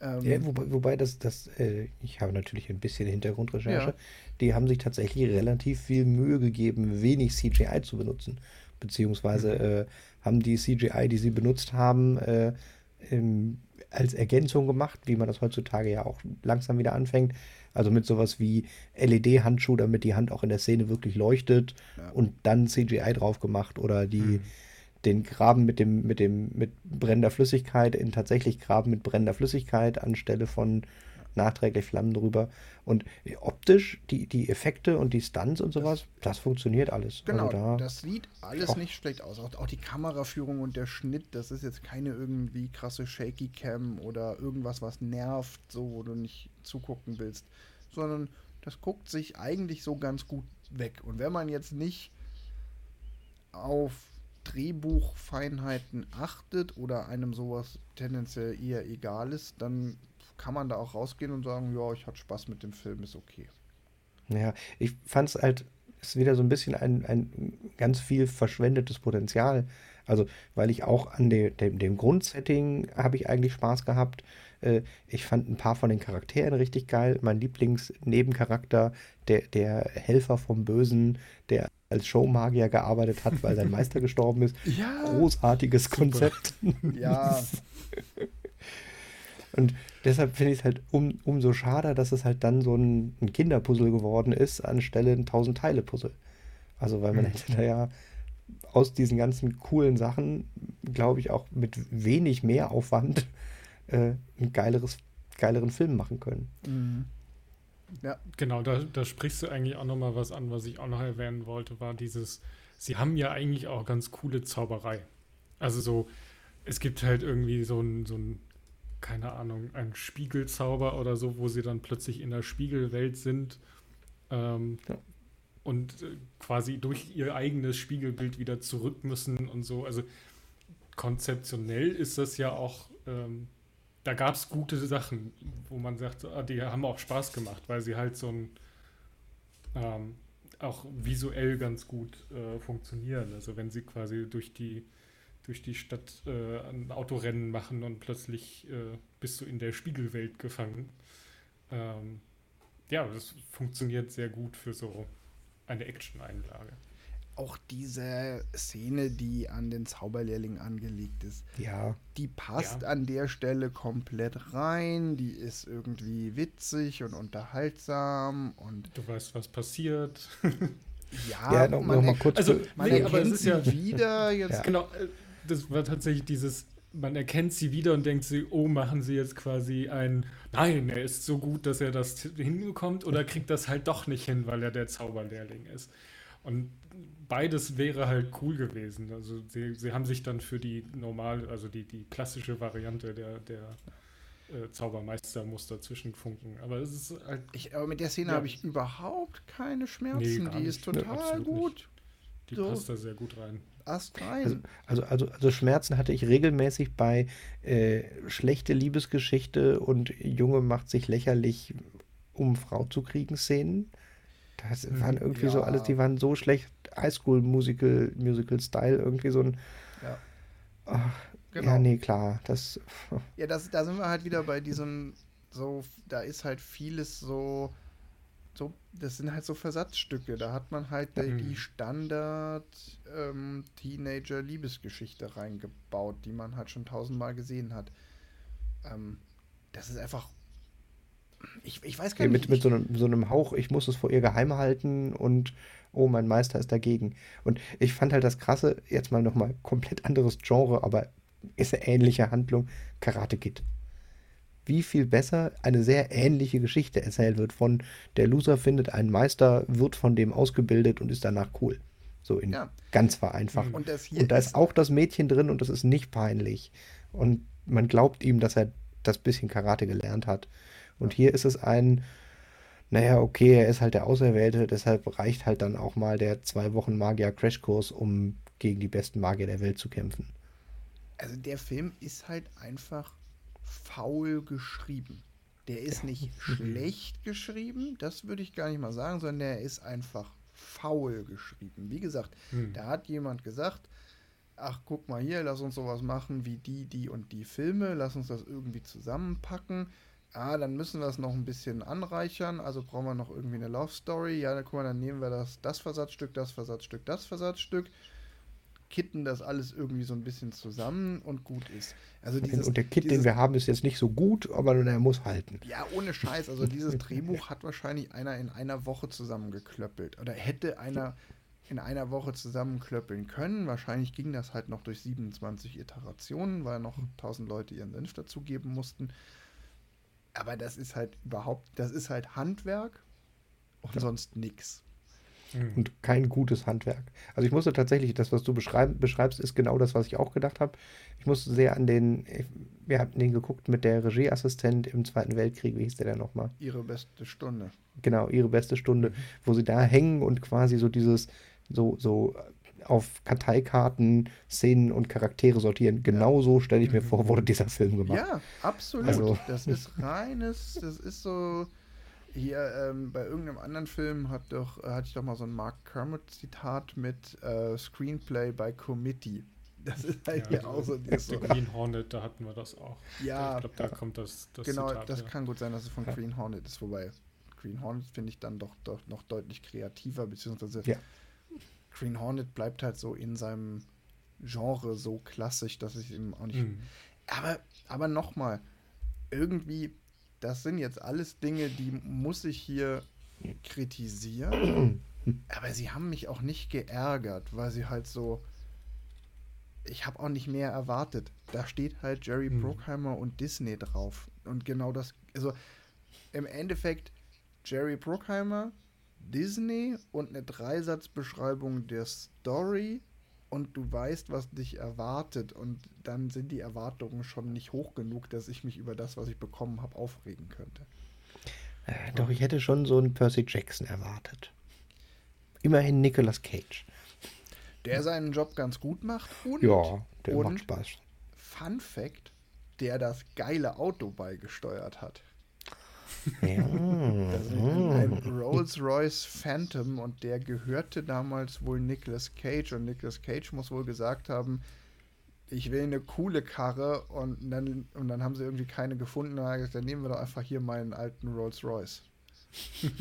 Speaker 2: Ähm, ja, wobei, wobei das, das äh, ich habe natürlich ein bisschen Hintergrundrecherche, ja. die haben sich tatsächlich relativ viel Mühe gegeben, wenig CGI zu benutzen. Beziehungsweise mhm. äh, haben die CGI, die sie benutzt haben, äh, im, als Ergänzung gemacht, wie man das heutzutage ja auch langsam wieder anfängt. Also mit sowas wie LED-Handschuh, damit die Hand auch in der Szene wirklich leuchtet ja. und dann CGI drauf gemacht oder die, mhm den Graben mit dem, mit dem, mit brennender Flüssigkeit in tatsächlich Graben mit brennender Flüssigkeit anstelle von nachträglich Flammen drüber. Und optisch, die, die Effekte und die Stunts und sowas, das, das funktioniert alles.
Speaker 1: Genau, also da, das sieht alles auch, nicht schlecht aus. Auch, auch, die Kameraführung und der Schnitt, das ist jetzt keine irgendwie krasse Shaky Cam oder irgendwas, was nervt, so wo du nicht zugucken willst, sondern das guckt sich eigentlich so ganz gut weg. Und wenn man jetzt nicht auf Drehbuchfeinheiten achtet oder einem sowas tendenziell eher egal ist, dann kann man da auch rausgehen und sagen, ja, ich hatte Spaß mit dem Film, ist okay.
Speaker 2: Ja, ich fand es halt, ist wieder so ein bisschen ein, ein ganz viel verschwendetes Potenzial. Also, weil ich auch an de, de, dem Grundsetting habe ich eigentlich Spaß gehabt. Äh, ich fand ein paar von den Charakteren richtig geil. Mein Lieblingsnebencharakter, der, der Helfer vom Bösen, der als Showmagier gearbeitet hat, weil sein Meister gestorben ist. Ja, Großartiges super. Konzept. Ja. Und deshalb finde ich es halt um, umso schade, dass es halt dann so ein, ein Kinderpuzzle geworden ist, anstelle ein Tausend-Teile-Puzzle. Also, weil man mhm. hätte da ja aus diesen ganzen coolen Sachen, glaube ich, auch mit wenig mehr Aufwand äh, ein geileres, geileren Film machen können. Mhm.
Speaker 3: Ja. Genau, da, da sprichst du eigentlich auch nochmal was an, was ich auch noch erwähnen wollte, war dieses, sie haben ja eigentlich auch ganz coole Zauberei. Also so, es gibt halt irgendwie so ein, so ein, keine Ahnung, ein Spiegelzauber oder so, wo sie dann plötzlich in der Spiegelwelt sind ähm, ja. und äh, quasi durch ihr eigenes Spiegelbild wieder zurück müssen und so. Also konzeptionell ist das ja auch ähm, da gab es gute Sachen, wo man sagt, ah, die haben auch Spaß gemacht, weil sie halt so ein ähm, auch visuell ganz gut äh, funktionieren. Also wenn sie quasi durch die durch die Stadt äh, ein Autorennen machen und plötzlich äh, bist du in der Spiegelwelt gefangen. Ähm, ja, das funktioniert sehr gut für so eine Action-Einlage.
Speaker 1: auch diese Szene, die an den Zauberlehrling angelegt ist,
Speaker 2: Ja,
Speaker 1: die passt
Speaker 3: Ja.
Speaker 1: an der Stelle komplett rein. Die ist irgendwie witzig und unterhaltsam und
Speaker 3: Du weißt, was passiert.
Speaker 1: ja,
Speaker 2: ja, noch,
Speaker 1: man,
Speaker 2: noch mal kurz.
Speaker 3: Also, Nee, aber es ist ja-
Speaker 1: wieder. Jetzt
Speaker 2: Ja.
Speaker 3: Genau, äh, das war tatsächlich dieses, man erkennt sie wieder und denkt sie, oh, machen sie jetzt quasi ein, nein, er ist so gut, dass er das hinbekommt oder kriegt das halt doch nicht hin, weil er der Zauberlehrling ist. Und beides wäre halt cool gewesen. Also sie, sie haben sich dann für die normal, also die, die klassische Variante der, der äh, Zaubermeister muss dazwischen funken. Aber es ist halt,
Speaker 1: Ich, aber mit der Szene
Speaker 3: Ja.
Speaker 1: habe ich überhaupt keine Schmerzen.
Speaker 3: Nee,
Speaker 1: die ist
Speaker 3: nicht. Nee,
Speaker 1: total
Speaker 3: absolut
Speaker 1: gut.
Speaker 3: die
Speaker 1: So.
Speaker 3: passt da sehr gut rein.
Speaker 1: Ast
Speaker 2: Also, also, also, also Schmerzen hatte ich regelmäßig bei äh, schlechte Liebesgeschichte und Junge macht sich lächerlich, um Frau zu kriegen Szenen. Das
Speaker 3: Mhm.
Speaker 2: waren irgendwie so
Speaker 1: Ja.
Speaker 2: alles, die waren so schlecht Highschool-Musical, Musical-Style, irgendwie so ein.
Speaker 1: Ja.
Speaker 2: Ach,
Speaker 1: Genau.
Speaker 2: Ja, nee, klar. Das,
Speaker 1: Ja, das, da sind wir halt wieder bei diesem, so, da ist halt vieles so, so, das sind halt so Versatzstücke. Da hat man halt die,
Speaker 3: Mhm.
Speaker 1: die Standard ähm, Teenager-Liebesgeschichte reingebaut, die man halt schon tausendmal gesehen hat. Ähm, das ist einfach. Ich, ich weiß gar nicht.
Speaker 2: mit, mit so einem, so einem Hauch, ich muss es vor ihr geheim halten und oh, mein Meister ist dagegen. Und ich fand halt das Krasse, jetzt mal nochmal komplett anderes Genre, aber ist eine ähnliche Handlung, Karate Kid. Wie viel besser eine sehr ähnliche Geschichte erzählt wird von der Loser findet einen Meister, wird von dem ausgebildet und ist danach cool. So in
Speaker 1: Ja.
Speaker 2: ganz vereinfacht.
Speaker 1: und
Speaker 2: Und da ist
Speaker 1: ist
Speaker 2: auch das Mädchen drin und das ist nicht peinlich. Und man glaubt ihm, dass er das bisschen Karate gelernt hat. Und hier ist es ein, naja, okay, er ist halt der Auserwählte, deshalb reicht halt dann auch mal der zwei Wochen Magier-Crashkurs, um gegen die besten Magier der Welt zu kämpfen.
Speaker 1: Also der Film ist halt einfach faul geschrieben. Der ist nicht schlecht geschrieben, das würde ich gar nicht mal sagen, sondern der ist einfach faul geschrieben. Wie gesagt,
Speaker 3: Hm.
Speaker 1: da hat jemand gesagt, ach guck mal hier, lass uns sowas machen wie die, die und die Filme, lass uns das irgendwie zusammenpacken. Ah, dann müssen wir es noch ein bisschen anreichern, also brauchen wir noch irgendwie eine Love Story. Ja, dann guck mal, dann nehmen wir das, das Versatzstück, das Versatzstück, das Versatzstück, kitten das alles irgendwie so ein bisschen zusammen und gut ist. Also dieses,
Speaker 2: und der den
Speaker 1: dieses,
Speaker 2: wir haben, ist jetzt nicht so gut, aber er muss halten.
Speaker 1: ja, ohne Scheiß. Also dieses Drehbuch hat wahrscheinlich einer in einer Woche zusammengeklöppelt. Oder hätte einer in einer Woche zusammenklöppeln können. Wahrscheinlich ging das halt noch durch 27 Iterationen, weil noch 1000 Leute ihren Senf dazugeben mussten. Aber das ist halt überhaupt, das ist halt Handwerk und sonst nix.
Speaker 3: Hm.
Speaker 2: Und kein gutes Handwerk. Also ich musste tatsächlich, das, was du beschreib, beschreibst, ist genau das, was ich auch gedacht habe. Ich musste sehr an den, wir hatten den geguckt mit der Regieassistent im Zweiten Weltkrieg, wie hieß der denn nochmal?
Speaker 1: Ihre beste Stunde.
Speaker 2: Genau, ihre beste Stunde, wo sie da hängen und quasi so dieses, so, so auf Karteikarten Szenen und Charaktere sortieren. Genau so stelle ich mir vor, wurde dieser Film gemacht.
Speaker 1: Ja, absolut.
Speaker 2: Also-
Speaker 1: Das ist reines, das ist so. Hier ähm, bei irgendeinem anderen Film hat doch, hatte ich doch mal so ein Mark Kermit-Zitat mit äh, Screenplay by Committee. Das ist halt hier auch so, dieses
Speaker 3: The
Speaker 1: so.
Speaker 3: Green Hornet, da hatten wir das auch.
Speaker 1: Ja,
Speaker 3: ich glaube, da kommt das, das
Speaker 1: genau,
Speaker 3: Zitat.
Speaker 1: das
Speaker 3: ja.
Speaker 1: kann gut sein, dass es von
Speaker 2: Ja.
Speaker 1: Green Hornet ist, wobei Green Hornet finde ich dann doch, doch noch deutlich kreativer, beziehungsweise
Speaker 2: Ja.
Speaker 1: Green Hornet bleibt halt so in seinem Genre so klassisch, dass ich ihm auch nicht
Speaker 3: Hm.
Speaker 1: aber, aber nochmal, irgendwie, das sind jetzt alles Dinge, die muss ich hier kritisieren. aber sie haben mich auch nicht geärgert, weil sie halt so. Ich habe auch nicht mehr erwartet. Da steht halt Jerry
Speaker 3: Hm.
Speaker 1: Bruckheimer und Disney drauf. Und genau das. Also im Endeffekt Jerry Bruckheimer, Disney und eine Dreisatzbeschreibung der Story und du weißt, was dich erwartet und dann sind die Erwartungen schon nicht hoch genug, dass ich mich über das, was ich bekommen habe, aufregen könnte.
Speaker 2: Äh, doch, ich hätte schon so einen Percy Jackson erwartet. Immerhin Nicolas Cage.
Speaker 1: Der seinen Job ganz gut macht und,
Speaker 2: Ja, der
Speaker 1: und
Speaker 2: macht Spaß.
Speaker 1: Fun Fact, der das geile Auto beigesteuert hat.
Speaker 2: Ja.
Speaker 1: Das ist ein, Rolls-Royce Phantom und der gehörte damals wohl Nicolas Cage und Nicolas Cage muss wohl gesagt haben, ich will eine coole Karre und dann, und dann haben sie irgendwie keine gefunden. Dann, hat er gesagt, dann nehmen wir doch einfach hier meinen alten Rolls-Royce.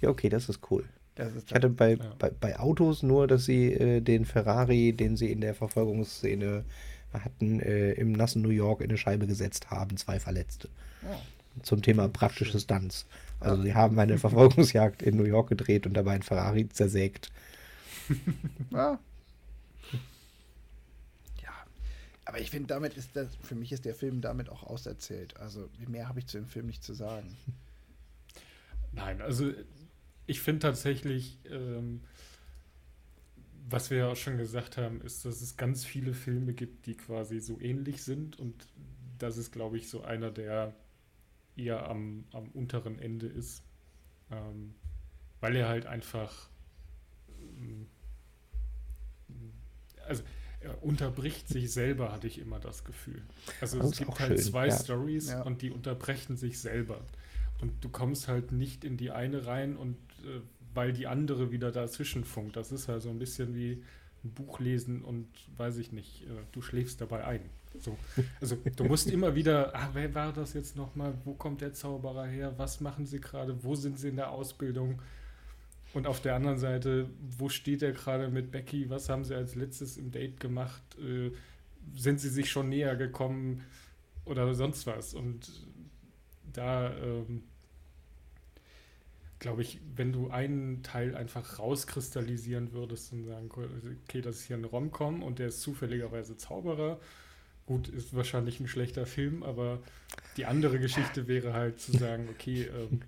Speaker 2: ja, okay, das ist cool. ich hatte bei, ja. bei, bei, Autos nur, dass sie äh, den Ferrari, den sie in der Verfolgungsszene hatten, äh, im nassen New York in eine Scheibe gesetzt haben, zwei Verletzte. Oh. Zum Thema praktische Stunts. Also sie haben eine Verfolgungsjagd in New York gedreht und dabei ein Ferrari zersägt.
Speaker 1: Ja. ja. Aber ich finde, damit ist das, für mich ist der Film damit auch auserzählt. Also mehr habe ich zu dem Film nicht zu sagen.
Speaker 3: Nein, also ich finde tatsächlich, ähm, was wir ja auch schon gesagt haben, ist, dass es ganz viele Filme gibt, die quasi so ähnlich sind und das ist, glaube ich, so einer, der eher am, am unteren Ende ist, ähm, weil er halt einfach, ähm, also er unterbricht sich selber, hatte ich immer das Gefühl. Also das es gibt halt schön. zwei ja. Stories ja. und die unterbrechen sich selber. Und du kommst halt nicht in die eine rein und äh, weil die andere wieder dazwischen funkt. Das ist halt so ein bisschen wie ein Buch lesen und weiß ich nicht, äh, du schläfst dabei ein. So. Also du musst immer wieder, ah, wer war das jetzt nochmal? Wo kommt der Zauberer her? Was machen sie gerade? Wo sind sie in der Ausbildung? Und auf der anderen Seite, wo steht er gerade mit Becky? Was haben sie als letztes im Date gemacht? Äh, sind sie sich schon näher gekommen oder sonst was? Und da ähm, glaube ich, wenn du einen Teil einfach rauskristallisieren würdest und sagen, okay, das ist hier ein Romcom und der ist zufälligerweise Zauberer. Gut, ist wahrscheinlich ein schlechter Film, aber die andere Geschichte wäre halt zu sagen, okay, ähm,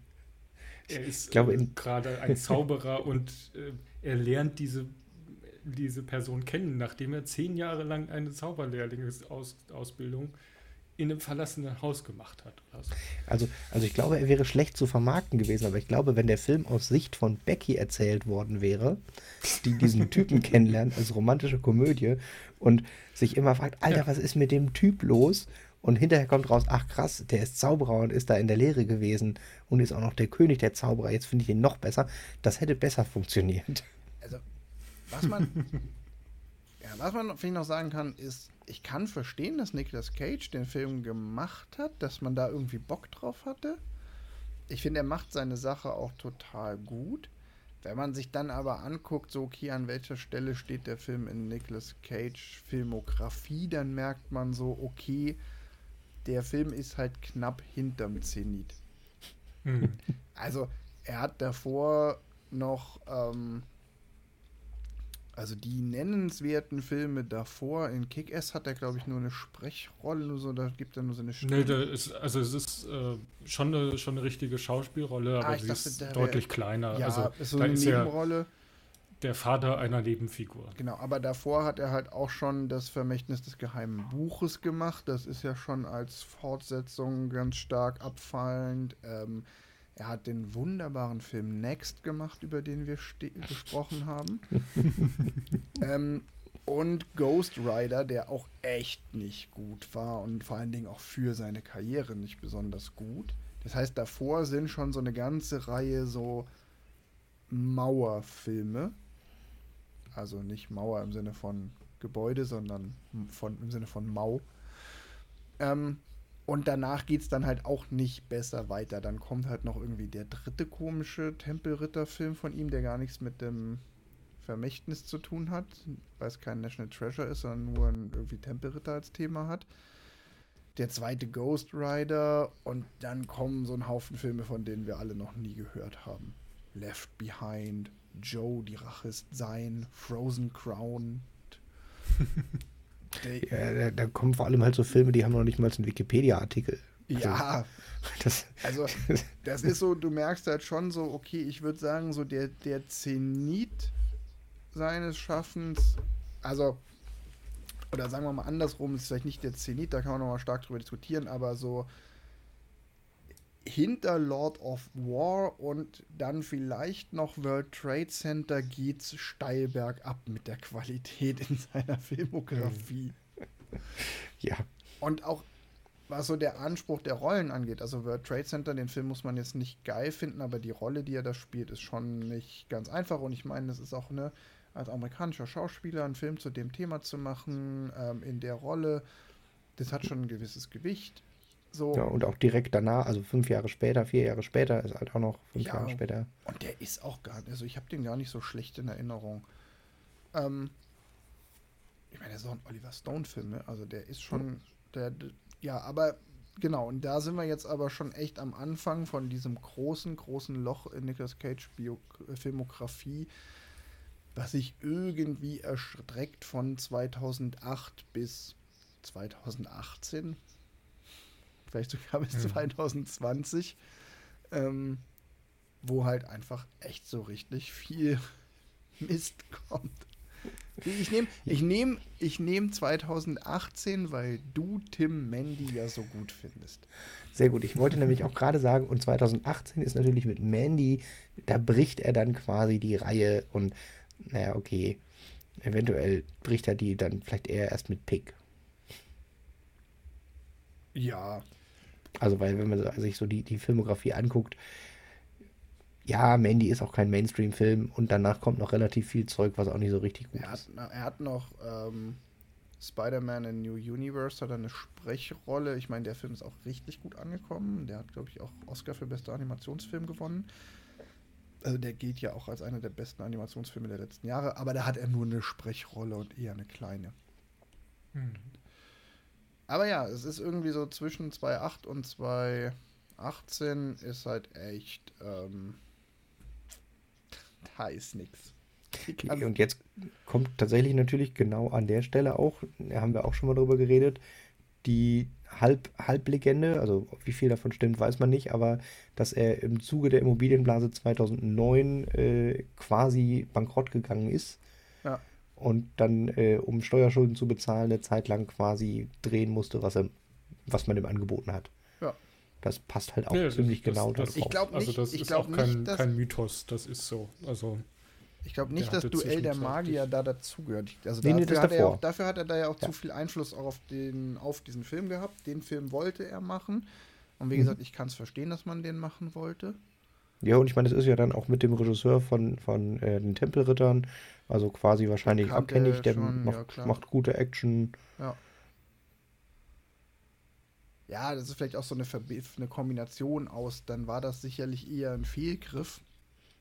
Speaker 3: er ist äh, gerade ein Zauberer und äh, er lernt diese, diese Person kennen, nachdem er zehn Jahre lang eine Zauberlehrlingsausbildung in einem verlassenen Haus gemacht hat.
Speaker 2: So. Also, also ich glaube, er wäre schlecht zu vermarkten gewesen, aber ich glaube, wenn der Film aus Sicht von Becky erzählt worden wäre, die diesen Typen kennenlernt als romantische Komödie und sich immer fragt, Alter, ja. was ist mit dem Typ los? Und hinterher kommt raus, ach krass, der ist Zauberer und ist da in der Lehre gewesen und ist auch noch der König der Zauberer. Jetzt finde ich ihn noch besser. Das hätte besser funktioniert.
Speaker 1: Also, was man, ja, was man finde ich noch sagen kann, ist, ich kann verstehen, dass Nicolas Cage den Film gemacht hat, dass man da irgendwie Bock drauf hatte. Ich finde, er macht seine Sache auch total gut. Wenn man sich dann aber anguckt, so okay, an welcher Stelle steht der Film in Nicolas Cage Filmografie, dann merkt man so, okay, der Film ist halt knapp hinterm Zenit. Hm. Also, er hat davor noch ähm, also die nennenswerten Filme davor, in Kick-Ass hat er, glaube ich, nur eine Sprechrolle, so, da gibt er nur so eine
Speaker 3: Stimme. Nee, ist, also es ist äh, schon, eine, schon eine richtige Schauspielrolle, aber ah, sie dachte, ist deutlich wär, kleiner. Ja, also
Speaker 1: ist so eine Nebenrolle.
Speaker 3: der Vater einer Nebenfigur.
Speaker 1: Genau, aber davor hat er halt auch schon das Vermächtnis des geheimen Buches gemacht. Das ist ja schon als Fortsetzung ganz stark abfallend. Ähm, er hat den wunderbaren Film Next gemacht, über den wir gesprochen haben. ähm, und Ghost Rider, der auch echt nicht gut war und vor allen Dingen auch für seine Karriere nicht besonders gut. Das heißt, davor sind schon so eine ganze Reihe so Mauerfilme. Also nicht Mauer im Sinne von Gebäude, sondern von, im Sinne von Mau. Ähm, und danach geht es dann halt auch nicht besser weiter. Dann kommt halt noch irgendwie der dritte komische Tempelritter-Film von ihm, der gar nichts mit dem Vermächtnis zu tun hat, weil es kein National Treasure ist, sondern nur ein irgendwie Tempelritter als Thema hat. Der zweite Ghost Rider und dann kommen so ein Haufen Filme, von denen wir alle noch nie gehört haben. Left Behind, Joe, die Rache ist sein, Frozen Crown.
Speaker 2: Ja, da, da, kommen vor allem halt so Filme, die haben noch nicht mal einen Wikipedia-Artikel.
Speaker 1: Also, ja. Das, also, das ist so, du merkst halt schon so, okay, ich würde sagen, so der, der Zenit seines Schaffens, also, oder sagen wir mal andersrum, ist vielleicht nicht der Zenit, da kann man nochmal stark drüber diskutieren, aber so hinter Lord of War und dann vielleicht noch World Trade Center geht's steil bergab mit der Qualität in seiner Filmografie.
Speaker 2: Ja.
Speaker 1: Und auch was so der Anspruch der Rollen angeht. Also World Trade Center, den Film muss man jetzt nicht geil finden, aber die Rolle, die er da spielt, ist schon nicht ganz einfach. Und ich meine, das ist auch eine, als amerikanischer Schauspieler einen Film zu dem Thema zu machen, ähm, in der Rolle, das hat schon ein gewisses Gewicht. So.
Speaker 2: Ja, und auch direkt danach, also fünf Jahre später, vier Jahre später, ist halt auch noch fünf
Speaker 1: Ja.
Speaker 2: Jahre später.
Speaker 1: Und der ist auch gar nicht, also ich habe den gar nicht so schlecht in Erinnerung. Ähm, ich meine, der ist auch ein Oliver Stone-Film, ne? Also der ist schon, der, der, ja, aber genau, und da sind wir jetzt aber schon echt am Anfang von diesem großen, großen Loch in Nicolas Cage Bio äh, Filmografie, was sich irgendwie erstreckt von 2008 bis 2018, vielleicht sogar bis
Speaker 3: Mhm.
Speaker 1: 2020, ähm, wo halt einfach echt so richtig viel Mist kommt. Ich nehme ich nehm, ich nehm 2018, weil du Tim Mandy ja so gut findest.
Speaker 2: Sehr gut. Ich wollte nämlich auch gerade sagen, und 2018 ist natürlich mit Mandy, da bricht er dann quasi die Reihe und, naja, okay, eventuell bricht er die dann vielleicht eher erst mit Pick.
Speaker 1: Ja,
Speaker 2: Also, weil, wenn man sich so die, die Filmografie anguckt, ja, Mandy ist auch kein Mainstream-Film und danach kommt noch relativ viel Zeug, was auch nicht so richtig gut
Speaker 1: er hat,
Speaker 2: ist.
Speaker 1: er hat noch ähm, Spider-Man in New Universe, hat er eine Sprechrolle. Ich meine, der Film ist auch richtig gut angekommen. Der hat, glaube ich, auch Oscar für bester Animationsfilm gewonnen. Also der gilt ja auch als einer der besten Animationsfilme der letzten Jahre, aber da hat er nur eine Sprechrolle und eher eine kleine.
Speaker 3: Hm.
Speaker 1: Aber ja, es ist irgendwie so zwischen 2.8 und 2.18 ist halt echt, ähm, da ist nix.
Speaker 2: Okay, und jetzt kommt tatsächlich natürlich genau an der Stelle auch, da haben wir auch schon mal drüber geredet, die Halb, Halblegende, also wie viel davon stimmt, weiß man nicht, aber dass er im Zuge der Immobilienblase 2009 äh, quasi bankrott gegangen ist. Und dann, äh, um Steuerschulden zu bezahlen, eine Zeit lang quasi drehen musste, was, er, was man ihm angeboten hat.
Speaker 1: Ja.
Speaker 2: Das passt halt auch
Speaker 3: Nee, das-
Speaker 2: ziemlich
Speaker 3: das-
Speaker 2: genau
Speaker 3: das-
Speaker 2: darauf.
Speaker 1: Ich glaub
Speaker 3: Also
Speaker 1: nicht-
Speaker 3: das
Speaker 1: ich
Speaker 3: ist
Speaker 1: glaub
Speaker 3: auch kein,
Speaker 1: nicht, dass-
Speaker 3: kein Mythos, das ist so. Also
Speaker 1: Ich glaube nicht, dass Duell der Magier da dazugehört. Also
Speaker 2: Nee, nee,
Speaker 1: dafür,
Speaker 2: das
Speaker 1: hat er auch, dafür hat er da ja auch
Speaker 2: Ja.
Speaker 1: zu viel Einfluss auch auf, den, auf diesen Film gehabt. Den Film wollte er machen. Und wie
Speaker 2: Mhm.
Speaker 1: gesagt, ich kann es verstehen, dass man den machen wollte.
Speaker 2: Ja, und ich meine, das ist ja dann auch mit dem Regisseur von, von äh, den Tempelrittern, also quasi wahrscheinlich
Speaker 1: kannte
Speaker 2: abhängig,
Speaker 1: er
Speaker 2: der
Speaker 1: schon, ja,
Speaker 2: macht,
Speaker 1: klar.
Speaker 2: macht gute Action.
Speaker 1: Ja. Ja, das ist vielleicht auch so eine, eine Kombination aus. Dann war das sicherlich eher ein Fehlgriff.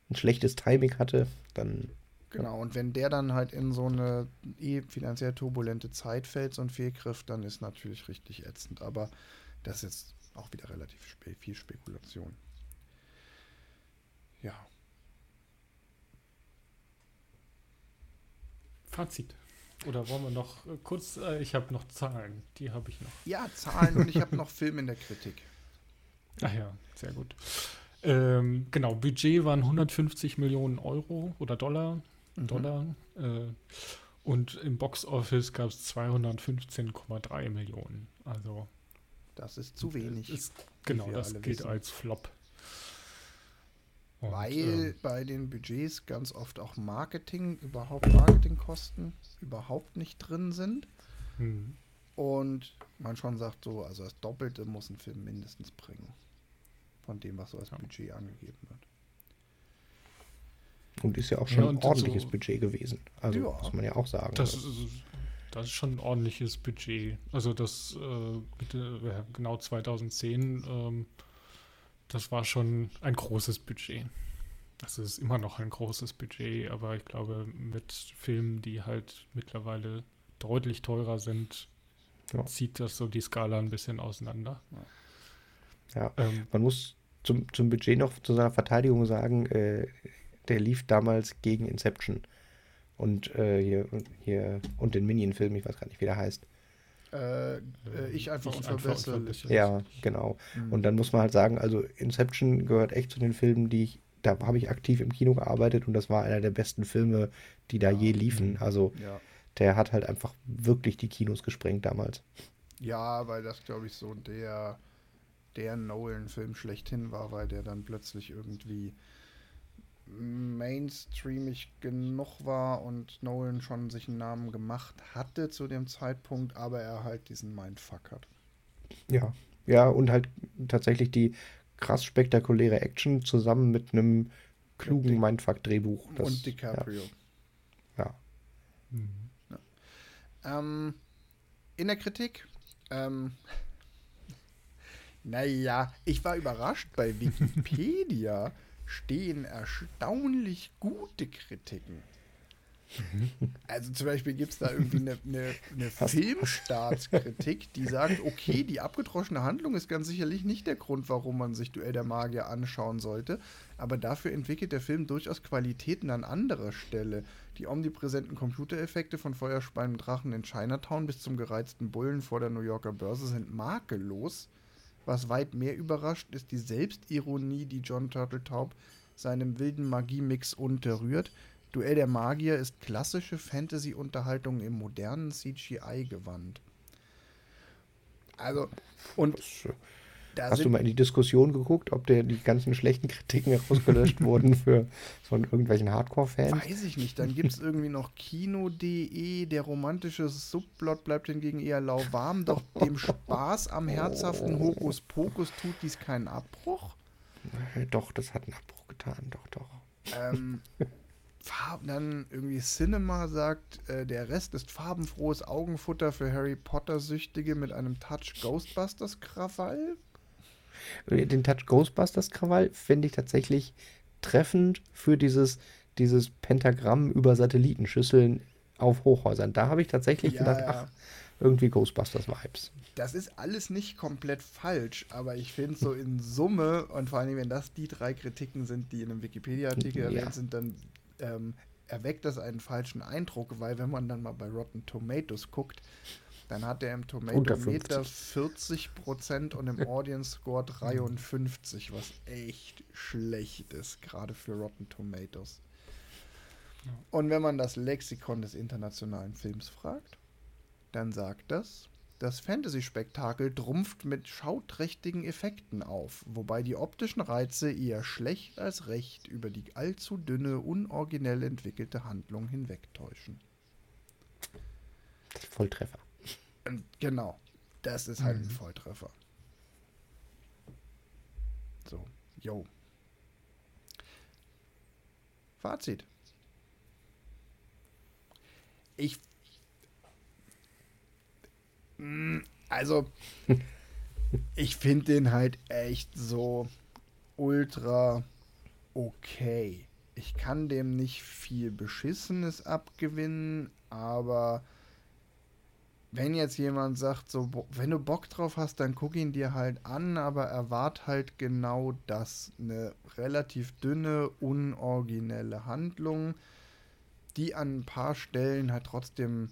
Speaker 2: ein schlechtes Timing hatte, dann
Speaker 1: Genau, und wenn der dann halt in so eine eh finanziell turbulente Zeit fällt, so ein Fehlgriff, dann ist natürlich richtig ätzend. Aber das ist jetzt auch wieder relativ spe viel Spekulation. Ja.
Speaker 3: Fazit. Oder wollen wir noch äh, kurz, äh, ich habe noch Zahlen, die habe ich noch.
Speaker 1: Ja, Zahlen und ich habe noch Film in der Kritik.
Speaker 3: Ach ja, sehr gut. Ähm, genau, Budget waren 150 Millionen Euro oder Dollar.
Speaker 1: Mhm.
Speaker 3: Dollar äh, und im Box Office gab es 215,3 Millionen. Also
Speaker 1: Das ist zu wenig.
Speaker 3: Ist, genau, das gilt
Speaker 1: wissen.
Speaker 3: als Flop. Und,
Speaker 1: Weil
Speaker 3: ähm,
Speaker 1: bei den Budgets ganz oft auch Marketing, überhaupt Marketingkosten überhaupt nicht drin sind.
Speaker 3: hm,
Speaker 1: Und man schon sagt so, also das Doppelte muss ein Film mindestens bringen. Von dem, was so als
Speaker 3: Ja.
Speaker 1: Budget angegeben wird.
Speaker 2: und ist ja auch
Speaker 3: Ja,
Speaker 2: schon
Speaker 3: und
Speaker 2: ein ordentliches
Speaker 3: so-
Speaker 2: Budget gewesen. Also
Speaker 1: Ja.
Speaker 2: muss man ja auch sagen.
Speaker 3: das, ist, das ist schon ein ordentliches Budget. Also das äh, bitte, ja, genau 2010, ähm, das war schon ein großes Budget. Das ist immer noch ein großes Budget, aber ich glaube, mit Filmen, die halt mittlerweile deutlich teurer sind,
Speaker 2: Ja.
Speaker 3: zieht das so die Skala ein bisschen auseinander.
Speaker 2: ja.
Speaker 3: Ähm,
Speaker 2: Man muss zum, zum Budget noch zu seiner Verteidigung sagen, äh, der lief damals gegen Inception. Und äh, hier, hier und den Minion-Film, ich weiß gar nicht, wie der heißt.
Speaker 1: Äh, äh, ich einfach
Speaker 3: Ich
Speaker 1: unverbesserlich.
Speaker 3: unverbesserlich.
Speaker 2: Ja, genau.
Speaker 1: Mhm.
Speaker 2: Und dann muss man halt sagen, also Inception gehört echt zu den Filmen, die ich, da habe ich aktiv im Kino gearbeitet und das war einer der besten Filme, die da
Speaker 1: Ja.
Speaker 2: je liefen. Also
Speaker 1: ja.
Speaker 2: der hat halt einfach wirklich die Kinos gesprengt damals.
Speaker 1: ja, weil das, glaube ich, so der, der Nolan-Film schlechthin war, weil der dann plötzlich irgendwie mainstreamig genug war und Nolan schon sich einen Namen gemacht hatte zu dem Zeitpunkt, aber er halt diesen Mindfuck hat.
Speaker 2: Ja. Ja, und halt tatsächlich die krass spektakuläre Action zusammen mit einem klugen Mindfuck-Drehbuch.
Speaker 1: Und DiCaprio.
Speaker 2: Ja, ja.
Speaker 3: mhm.
Speaker 1: Ähm, in der Kritik, ähm, Naja, ich war überrascht. Bei Wikipedia stehen erstaunlich gute Kritiken. Also zum Beispiel gibt es da irgendwie eine, eine, eine Filmstartskritik, die sagt, okay, die abgedroschene Handlung ist ganz sicherlich nicht der Grund, warum man sich Duell der Magier anschauen sollte, aber dafür entwickelt der Film durchaus Qualitäten an anderer Stelle. Die omnipräsenten Computereffekte von Feuerspeien und Drachen in Chinatown bis zum gereizten Bullen vor der New Yorker Börse sind makellos. Was weit mehr überrascht, ist die Selbstironie, die John Turteltaub seinem wilden Magiemix unterrührt. Duell der Magier ist klassische Fantasy-Unterhaltung im modernen CGI-Gewand. Also, und
Speaker 2: da Hast du mal in die Diskussion geguckt, ob der, die ganzen schlechten Kritiken herausgelöscht wurden für von irgendwelchen Hardcore-Fans?
Speaker 1: Weiß ich nicht. Dann gibt es irgendwie noch Kino.de, der romantische Subplot bleibt hingegen eher lauwarm, doch dem Spaß am herzhaften Hokuspokus tut dies keinen Abbruch.
Speaker 2: Doch, das hat einen Abbruch getan, doch, doch.
Speaker 1: Ähm, dann irgendwie Cinema sagt, äh, der Rest ist farbenfrohes Augenfutter für Harry Potter-Süchtige mit einem Touch Ghostbusters-Krawall.
Speaker 2: Den Touch Ghostbusters-Krawall finde ich tatsächlich treffend für dieses, dieses Pentagramm über Satellitenschüsseln auf Hochhäusern. Da habe ich tatsächlich ja, gedacht, ach, irgendwie Ghostbusters-Vibes.
Speaker 1: Das ist alles nicht komplett falsch, aber ich finde so in Summe, und vor allem, wenn das die drei Kritiken sind, die in einem Wikipedia-Artikel ja. erwähnt sind, dann ähm, erweckt das einen falschen Eindruck, weil wenn man dann mal bei Rotten Tomatoes guckt, dann hat er im Tomatometer 40% und im Audience Score 53, was echt schlecht ist, gerade für Rotten Tomatoes. Und wenn man das Lexikon des internationalen Films fragt, dann sagt das, das Fantasy-Spektakel trumpft mit schauträchtigen Effekten auf, wobei die optischen Reize eher schlecht als recht über die allzu dünne, unoriginell entwickelte Handlung hinwegtäuschen.
Speaker 2: Volltreffer.
Speaker 1: Und genau, das ist halt mhm. ein Volltreffer. So, yo. Fazit. Ich hm, also, ich finde den halt echt so ultra okay. Ich kann dem nicht viel Beschissenes abgewinnen, aber wenn jetzt jemand sagt, so, wenn du Bock drauf hast, dann guck ihn dir halt an, aber erwart halt genau das. Eine relativ dünne, unoriginelle Handlung, die an ein paar Stellen halt trotzdem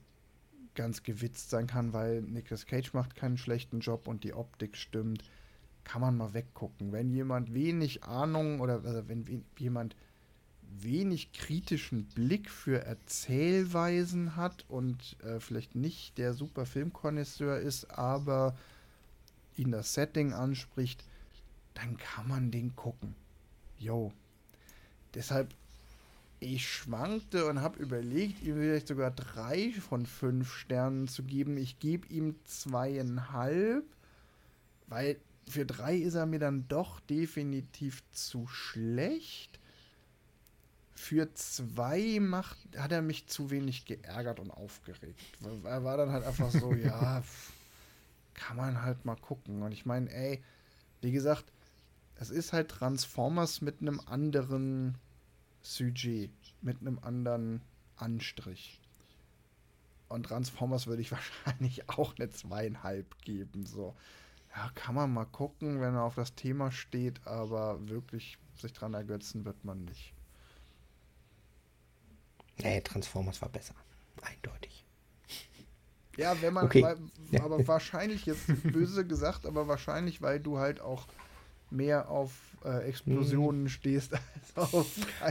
Speaker 1: ganz gewitzt sein kann, weil Nicolas Cage macht keinen schlechten Job und die Optik stimmt, kann man mal weggucken. Wenn jemand wenig Ahnung oder also wenn we jemand wenig kritischen Blick für Erzählweisen hat und äh, vielleicht nicht der super Filmkonnoisseur ist, aber ihn das Setting anspricht, dann kann man den gucken. Jo. Deshalb ich schwankte und habe überlegt, ihm vielleicht sogar drei von fünf Sternen zu geben. Ich gebe ihm zweieinhalb, weil für drei ist er mir dann doch definitiv zu schlecht. Für zwei macht, hat er mich zu wenig geärgert und aufgeregt. Er war dann halt einfach so, ja, kann man halt mal gucken. Und ich meine, ey, wie gesagt, es ist halt Transformers mit einem anderen Sujet mit einem anderen Anstrich. Und Transformers würde ich wahrscheinlich auch eine zweieinhalb geben. So, ja, kann man mal gucken, wenn er auf das Thema steht, aber wirklich sich dran ergötzen wird man nicht.
Speaker 2: Nee, Transformers war besser. Eindeutig.
Speaker 1: Ja, wenn man, okay. weil, aber wahrscheinlich jetzt böse gesagt, aber wahrscheinlich, weil du halt auch mehr auf äh, Explosionen hm. stehst als auf.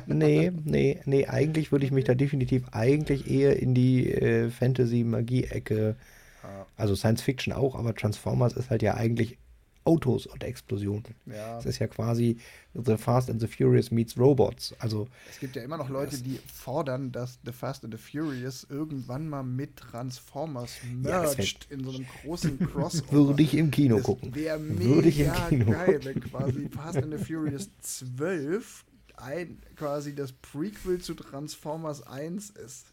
Speaker 2: Nee, nee, nee, eigentlich würde ich mich da definitiv eigentlich eher in die äh, Fantasy-Magie-Ecke, also Science Fiction auch, aber Transformers ist halt ja eigentlich Autos und Explosionen. Ja. Das ist ja quasi The Fast and the Furious meets Robots. Also
Speaker 1: es gibt ja immer noch Leute, die fordern, dass The Fast and the Furious irgendwann mal mit Transformers merged ja, in so einem großen Crossover.
Speaker 2: Würde ich im Kino das gucken.
Speaker 1: Wäre mega ich im Kino geil, wenn quasi Fast and the Furious 12 ein, quasi das Prequel zu Transformers 1 ist.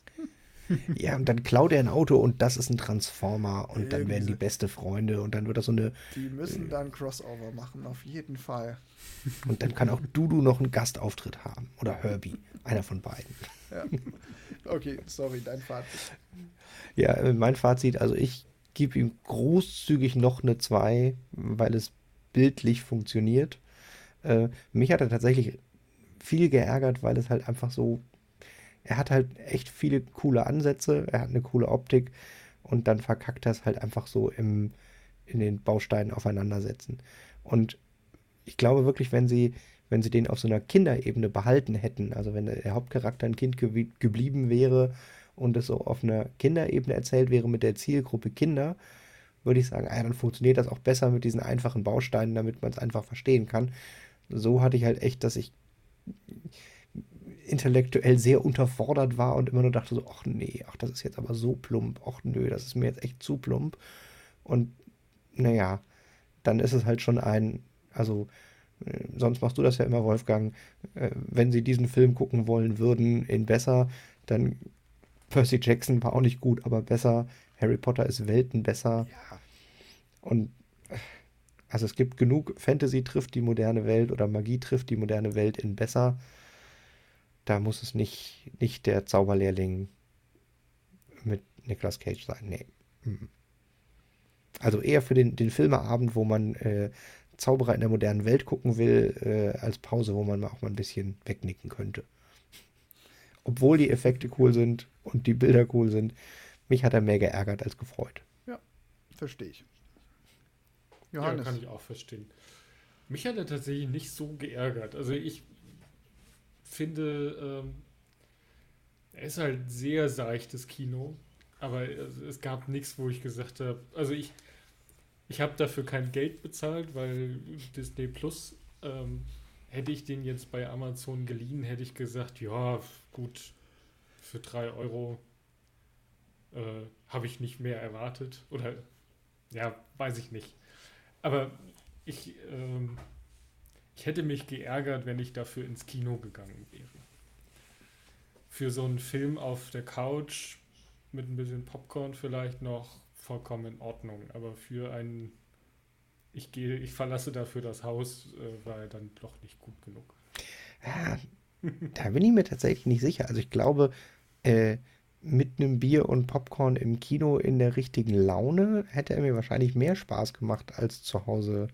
Speaker 2: Ja, und dann klaut er ein Auto und das ist ein Transformer und dann werden die beste Freunde und dann wird das so eine.
Speaker 1: Die müssen dann Crossover machen, auf jeden Fall.
Speaker 2: Und dann kann auch Dudu noch einen Gastauftritt haben. Oder Herbie. Einer von beiden.
Speaker 1: Ja. Okay, sorry, dein Fazit.
Speaker 2: Ja, äh, mein Fazit, also ich gebe ihm großzügig noch eine 2, weil es bildlich funktioniert. Äh, mich hat er tatsächlich viel geärgert, weil es halt einfach so, er hat halt echt viele coole Ansätze, er hat eine coole Optik und dann verkackt er es halt einfach so im, in den Bausteinen aufeinandersetzen. Und ich glaube wirklich, wenn sie, wenn sie den auf so einer Kinderebene behalten hätten, also wenn der Hauptcharakter ein Kind gewie- geblieben wäre und es so auf einer Kinderebene erzählt wäre mit der Zielgruppe Kinder, würde ich sagen, ah, dann funktioniert das auch besser mit diesen einfachen Bausteinen, damit man es einfach verstehen kann. So hatte ich halt echt, dass ich intellektuell sehr unterfordert war und immer nur dachte so, ach nee, ach das ist jetzt aber so plump, ach nö, das ist mir jetzt echt zu plump. Und naja, dann ist es halt schon ein, also äh, sonst machst du das ja immer, Wolfgang, äh, wenn sie diesen Film gucken wollen würden, in besser, dann Percy Jackson war auch nicht gut, aber besser, Harry Potter ist Welten besser. Und äh, also es gibt genug Fantasy trifft die moderne Welt oder Magie trifft die moderne Welt in besser. Da muss es nicht, nicht der Zauberlehrling mit Nicolas Cage sein. Nee. Mhm. Also eher für den, den Filmeabend, wo man äh, Zauberer in der modernen Welt gucken will, äh, als Pause, wo man mal auch mal ein bisschen wegnicken könnte. Obwohl die Effekte cool sind und die Bilder cool sind, mich hat er mehr geärgert als gefreut.
Speaker 1: Verstehe ich.
Speaker 3: Ja,
Speaker 1: Johannes.
Speaker 3: kann ich auch verstehen. Mich hat er tatsächlich nicht so geärgert. Also ich finde, ähm, er ist halt sehr seichtes Kino, aber es, es gab nichts, wo ich gesagt habe, also ich, ich habe dafür kein Geld bezahlt, weil Disney Plus, ähm, hätte ich den jetzt bei Amazon geliehen, hätte ich gesagt, ja, gut, für drei Euro äh, habe ich nicht mehr erwartet. Oder ja, weiß ich nicht. Aber ich, ähm, ich hätte mich geärgert, wenn ich dafür ins Kino gegangen wäre. Für so einen Film auf der Couch mit ein bisschen Popcorn vielleicht noch vollkommen in Ordnung. Aber für einen, ich gehe, ich verlasse dafür das Haus, äh, war dann doch nicht gut genug.
Speaker 2: Ja, da bin ich mir tatsächlich nicht sicher. Also ich glaube, äh, mit einem Bier und Popcorn im Kino in der richtigen Laune hätte er mir wahrscheinlich mehr Spaß gemacht als zu Hause.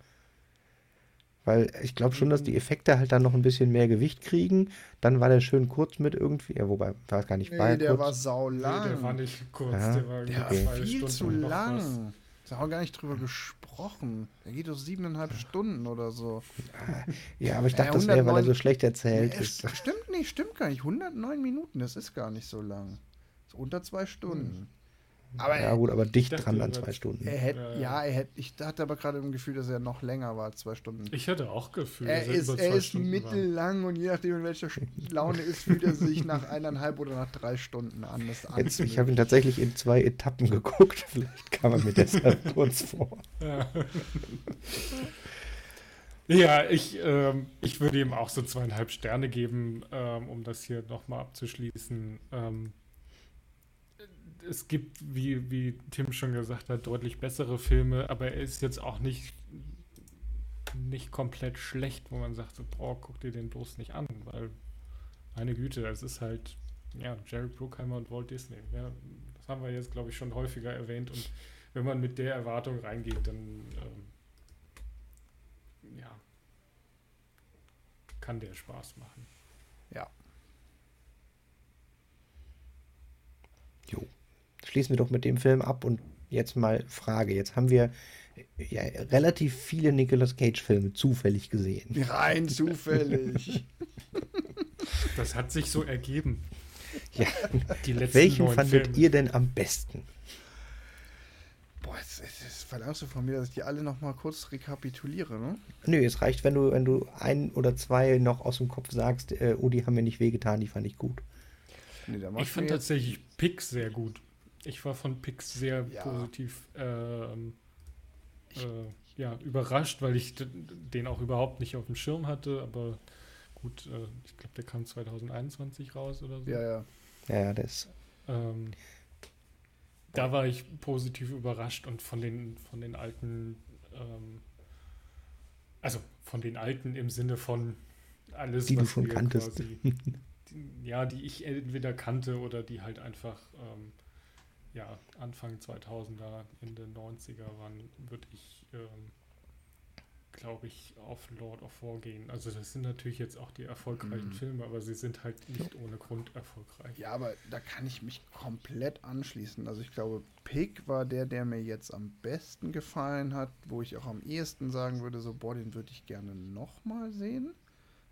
Speaker 2: Weil ich glaube schon, dass die Effekte halt dann noch ein bisschen mehr Gewicht kriegen. Dann war der schön kurz mit irgendwie. Ja, wobei, war es gar nicht war
Speaker 1: Nee,
Speaker 2: er
Speaker 1: der
Speaker 2: kurz.
Speaker 1: war sau
Speaker 3: Nee, der war
Speaker 1: lang.
Speaker 3: nicht kurz,
Speaker 2: Ja,
Speaker 3: der war
Speaker 1: Der war
Speaker 2: Okay.
Speaker 3: zwei
Speaker 1: viel
Speaker 3: Stunden
Speaker 1: zu lang. Da haben wir gar nicht drüber gesprochen. Der geht doch siebeneinhalb Stunden oder so.
Speaker 2: Ja, aber ich
Speaker 1: Äh,
Speaker 2: dachte, das wäre, weil er
Speaker 1: 109
Speaker 2: so schlecht erzählt
Speaker 1: Nee,
Speaker 2: ist.
Speaker 1: st- stimmt nicht, stimmt gar nicht. 109 Minuten, das ist gar nicht so lang. Ist unter zwei Stunden. Aber
Speaker 2: Ja, gut, aber dicht dran an zwei Stunden.
Speaker 1: er hätte,
Speaker 3: Ja, ja.
Speaker 1: ja, er hätte, ich hatte aber gerade im Gefühl, dass er noch länger war als zwei Stunden.
Speaker 3: Ich hatte auch Gefühl,
Speaker 1: er
Speaker 3: dass
Speaker 1: ist,
Speaker 3: über
Speaker 1: er ist
Speaker 3: Stunden war.
Speaker 1: mittellang und je nachdem, in welcher Laune ist, fühlt er sich nach eineinhalb oder nach drei Stunden an.
Speaker 2: Jetzt, ich habe ihn tatsächlich in zwei Etappen geguckt. Vielleicht kam er mir deshalb kurz vor.
Speaker 3: Ja, ja ich, ähm, ich würde ihm auch so zweieinhalb Sterne geben, ähm, um das hier nochmal abzuschließen. Ähm, es gibt, wie, wie Tim schon gesagt hat, deutlich bessere Filme, aber er ist jetzt auch nicht, nicht komplett schlecht, wo man sagt, so, boah, guck dir den bloß nicht an, weil, meine Güte, es ist halt, ja, Jerry Bruckheimer und Walt Disney. Ja, das haben wir jetzt, glaube ich, schon häufiger erwähnt und wenn man mit der Erwartung reingeht, dann ähm, ja, kann der Spaß machen.
Speaker 2: Jo. Schließen wir doch mit dem Film ab und jetzt mal Frage. Jetzt haben wir ja, relativ viele Nicolas Cage-Filme zufällig gesehen.
Speaker 1: Rein zufällig.
Speaker 3: Das hat sich so ergeben.
Speaker 2: Ja.
Speaker 3: Die letzten
Speaker 2: Welchen
Speaker 3: neun
Speaker 2: fandet
Speaker 3: Filme.
Speaker 2: ihr denn am besten?
Speaker 1: Boah, jetzt, jetzt, jetzt verlangst du von mir, dass ich die alle noch mal kurz rekapituliere, ne?
Speaker 2: Nö, es reicht, wenn du, wenn du ein oder zwei noch aus dem Kopf sagst, äh, oh, die haben mir nicht wehgetan, die fand ich gut.
Speaker 1: Nee,
Speaker 3: Ich fand tatsächlich Pix sehr gut. Ich war von Pix sehr
Speaker 1: Ja.
Speaker 3: positiv ähm, äh, ja, überrascht, weil ich den auch überhaupt nicht auf dem Schirm hatte. Aber gut, äh, ich glaube, der kam 2021 raus oder so.
Speaker 1: Ja, ja.
Speaker 2: Ja, ja, der ist
Speaker 3: Ähm, da war ich positiv überrascht und von den, von den alten, ähm, also von den alten im Sinne von alles,
Speaker 2: die du schon kanntest. Quasi,
Speaker 3: die, ja, die ich entweder kannte oder die halt einfach ähm, ja, Anfang 2000er, Ende 90er waren, würde ich ähm, glaube ich, auf Lord of War gehen. Also das sind natürlich jetzt auch die erfolgreichen mhm. Filme, aber sie sind halt nicht ohne Grund erfolgreich.
Speaker 1: Ja, aber da kann ich mich komplett anschließen. Also ich glaube, Pig war der, der mir jetzt am besten gefallen hat, wo ich auch am ehesten sagen würde, so, boah, den würde ich gerne nochmal sehen.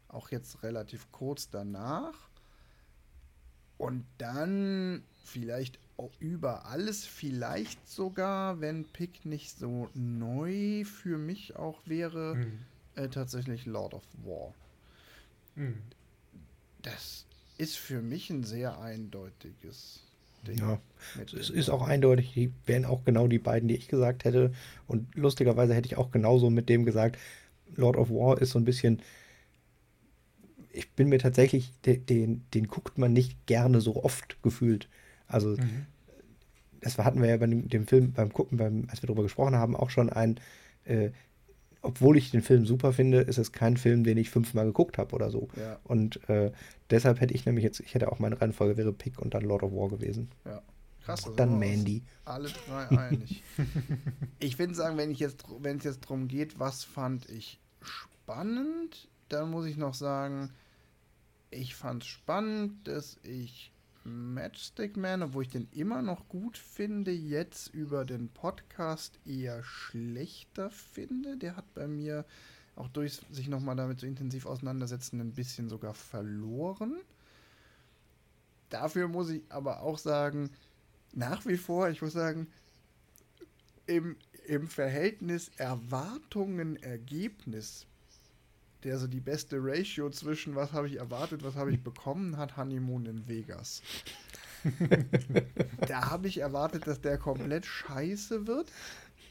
Speaker 1: Auch jetzt relativ kurz danach. Und dann vielleicht über alles vielleicht sogar, wenn Pick nicht so neu für mich auch wäre, mhm. äh, tatsächlich Lord of War. Mhm. Das ist für mich ein sehr eindeutiges
Speaker 2: Ding. Ja, es ist auch eindeutig, die wären auch genau die beiden, die ich gesagt hätte. Und lustigerweise hätte ich auch genauso mit dem gesagt, Lord of War ist so ein bisschen ich bin mir tatsächlich, den, den, den, guckt man nicht gerne so oft gefühlt. Also, mhm. das hatten wir ja bei dem, Film, beim Gucken, beim, als wir darüber gesprochen haben, auch schon ein, äh, obwohl ich den Film super finde, ist es kein Film, den ich fünfmal geguckt habe oder so. Ja. Und äh, deshalb hätte ich nämlich jetzt, ich hätte auch meine Reihenfolge wäre Pick und dann Lord of War gewesen.
Speaker 1: Ja. Krass. Also
Speaker 2: dann Mandy.
Speaker 1: Alle drei einig. ich würde sagen, wenn ich jetzt, wenn es jetzt darum geht, was fand ich spannend, dann muss ich noch sagen, ich fand es spannend, dass ich Matchstick Man, obwohl ich den immer noch gut finde, jetzt über den Podcast eher schlechter finde. Der hat bei mir auch durch sich nochmal damit so intensiv auseinandersetzen ein bisschen sogar verloren. Dafür muss ich aber auch sagen, nach wie vor, ich muss sagen, im, im Verhältnis Erwartungen-Ergebnis der so die beste Ratio zwischen was habe ich erwartet, was habe ich bekommen hat, Honeymoon in Vegas. da habe ich erwartet, dass der komplett scheiße wird.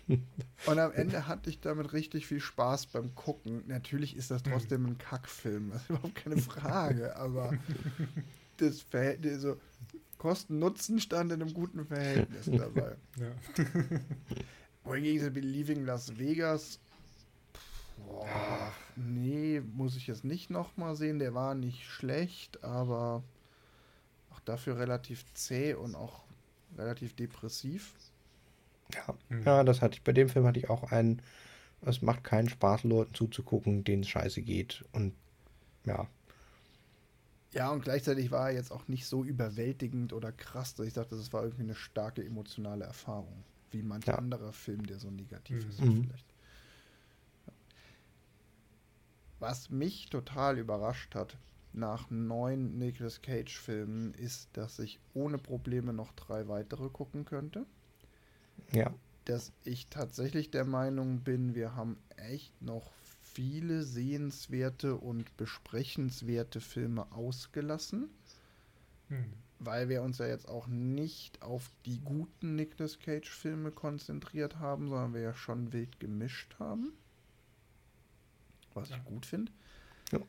Speaker 1: Und am Ende hatte ich damit richtig viel Spaß beim Gucken. Natürlich ist das trotzdem ein Kackfilm, das ist überhaupt keine Frage, aber das Verhältnis, so Kosten-Nutzen stand in einem guten Verhältnis dabei. Ja. Wohingegen Leaving Las Vegas Boah, nee, muss ich jetzt nicht nochmal sehen. Der war nicht schlecht, aber auch dafür relativ zäh und auch relativ depressiv.
Speaker 2: Ja, mhm. ja das hatte ich. Bei dem Film hatte ich auch einen. Es macht keinen Spaß, Leuten zuzugucken, denen es scheiße geht. Und ja.
Speaker 1: Ja, und gleichzeitig war er jetzt auch nicht so überwältigend oder krass, dass ich dachte, das war irgendwie eine starke emotionale Erfahrung. Wie manch ja. anderer Film, der so negativ mhm. ist, vielleicht. Was mich total überrascht hat nach neun Nicolas Cage-Filmen, ist, dass ich ohne Probleme noch drei weitere gucken könnte.
Speaker 2: Ja.
Speaker 1: Dass ich tatsächlich der Meinung bin, wir haben echt noch viele sehenswerte und besprechenswerte Filme ausgelassen. Hm. Weil wir uns ja jetzt auch nicht auf die guten Nicolas Cage-Filme konzentriert haben, sondern wir ja schon wild gemischt haben was ja. ich gut finde. Ja.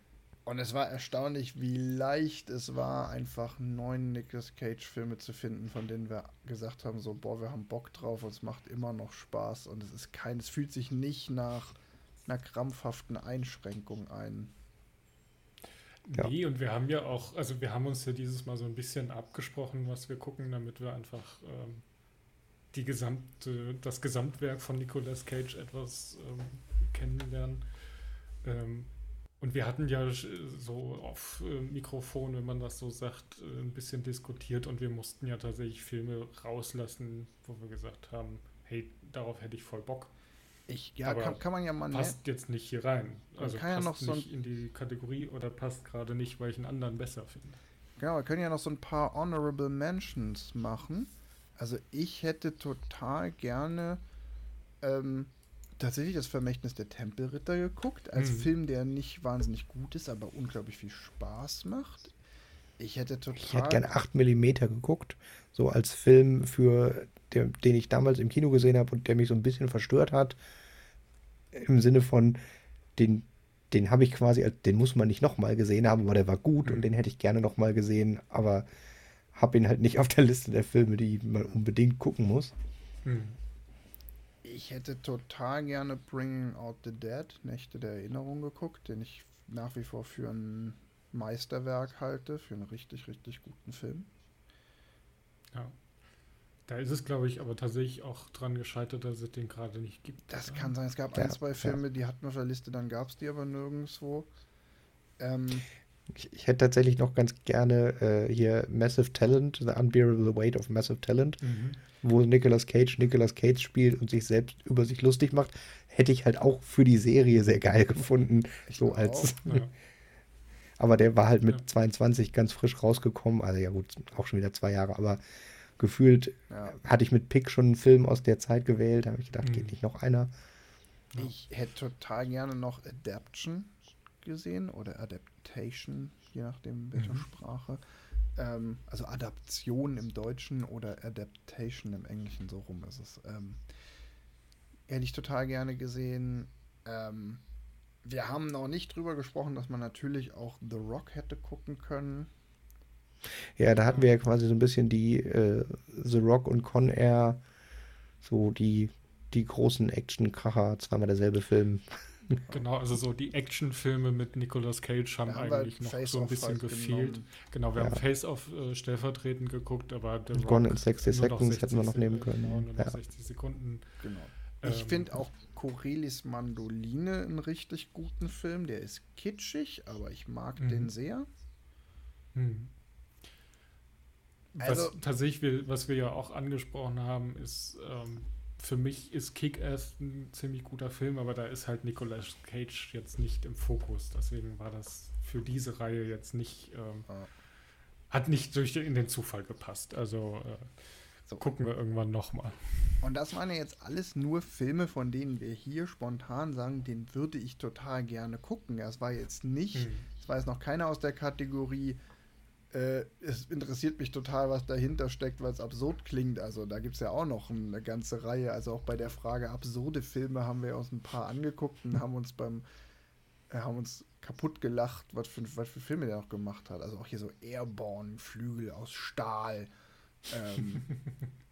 Speaker 1: Und es war erstaunlich, wie leicht es war, einfach neun Nicolas Cage-Filme zu finden, von denen wir gesagt haben: so, boah, wir haben Bock drauf und es macht immer noch Spaß. Und es ist kein, es fühlt sich nicht nach einer krampfhaften Einschränkung ein.
Speaker 3: Ja. Nee, und wir haben ja auch, also wir haben uns ja dieses Mal so ein bisschen abgesprochen, was wir gucken, damit wir einfach ähm, die gesamte, das Gesamtwerk von Nicolas Cage etwas ähm, kennenlernen. Ähm, und wir hatten ja so auf äh, Mikrofon, wenn man das so sagt, äh, ein bisschen diskutiert und wir mussten ja tatsächlich Filme rauslassen, wo wir gesagt haben, hey, darauf hätte ich voll Bock.
Speaker 1: Ich, ja, kann, kann, man ja mal
Speaker 3: Passt jetzt nicht hier rein.
Speaker 1: Also kann passt ja noch so
Speaker 3: nicht in die Kategorie oder passt gerade nicht, weil ich einen anderen besser finde.
Speaker 1: Genau, wir können ja noch so ein paar Honorable Mentions machen. Also ich hätte total gerne ähm, tatsächlich das Vermächtnis der Tempelritter geguckt, als mhm. Film, der nicht wahnsinnig gut ist, aber unglaublich viel Spaß macht. Ich hätte total.
Speaker 2: Ich hätte gerne 8 mm geguckt, so als Film, für der, den ich damals im Kino gesehen habe und der mich so ein bisschen verstört hat. Im Sinne von, den, den habe ich quasi, den muss man nicht nochmal gesehen haben, aber der war gut mhm. und den hätte ich gerne nochmal gesehen, aber habe ihn halt nicht auf der Liste der Filme, die man unbedingt gucken muss. Hm.
Speaker 1: Ich hätte total gerne Bringing Out the Dead, Nächte der Erinnerung geguckt, den ich nach wie vor für ein Meisterwerk halte, für einen richtig, richtig guten Film.
Speaker 3: Ja. Da ist es, glaube ich, aber tatsächlich auch dran gescheitert, dass es den gerade nicht gibt.
Speaker 1: Das oder? kann sein. Es gab ja, ein, zwei Filme, ja. die hatten wir auf der Liste, dann gab es die aber nirgendwo.
Speaker 2: Ähm, ich, ich, hätte tatsächlich noch ganz gerne äh, hier Massive Talent, The Unbearable Weight of Massive Talent, mhm. Wo Nicolas Cage Nicolas Cage spielt und sich selbst über sich lustig macht. Hätte ich halt auch für die Serie sehr geil gefunden. Ich so als. Ja. aber der war halt mit ja. 22 ganz frisch rausgekommen. Also ja gut, auch schon wieder zwei Jahre, aber gefühlt ja. hatte ich mit Pick schon einen Film aus der Zeit gewählt. Da habe ich gedacht, mhm. geht nicht noch einer.
Speaker 1: Ich hätte total gerne noch Adaption gesehen oder Adaptation, je nachdem welche mhm. Sprache. Ähm, also Adaption im Deutschen oder Adaptation im Englischen, so rum ist es. Ähm, hätte ich total gerne gesehen. Ähm, wir haben noch nicht drüber gesprochen, dass man natürlich auch The Rock hätte gucken können.
Speaker 2: Ja, da hatten wir ja quasi so ein bisschen die äh, The Rock und Con Air, so die, die großen Action-Kracher, zweimal derselbe Film.
Speaker 3: Genau, also so die Actionfilme mit Nicolas Cage haben, haben eigentlich noch so ein bisschen halt gefehlt. Genommen. Genau, wir ja. haben Face-Off äh, stellvertretend geguckt, aber
Speaker 2: der Gone in 60 Seconds hätten wir noch nehmen können. Genau,
Speaker 3: nur ja. 60 Sekunden.
Speaker 1: Genau. Ich ähm, finde auch Corelis Mandoline einen richtig guten Film. Der ist kitschig, aber ich mag mhm. den sehr. Mhm.
Speaker 3: Also, was tatsächlich, was wir ja auch angesprochen haben, ist, ähm, für mich ist Kick-Ass ein ziemlich guter Film, aber da ist halt Nicolas Cage jetzt nicht im Fokus. Deswegen war das für diese Reihe jetzt nicht, ähm, ah. hat nicht durch in den Zufall gepasst. Also äh, so. gucken wir irgendwann nochmal.
Speaker 1: Und das waren ja jetzt alles nur Filme, von denen wir hier spontan sagen, den würde ich total gerne gucken. Es war jetzt nicht, hm. es war jetzt noch keiner aus der Kategorie, äh, es interessiert mich total, was dahinter steckt, weil es absurd klingt. Also da gibt es ja auch noch eine ganze Reihe. Also auch bei der Frage absurde Filme haben wir uns ein paar angeguckt und haben uns beim äh, haben uns kaputt gelacht, was für, was für Filme der noch gemacht hat. Also auch hier so Airborne, Flügel aus Stahl. Ähm,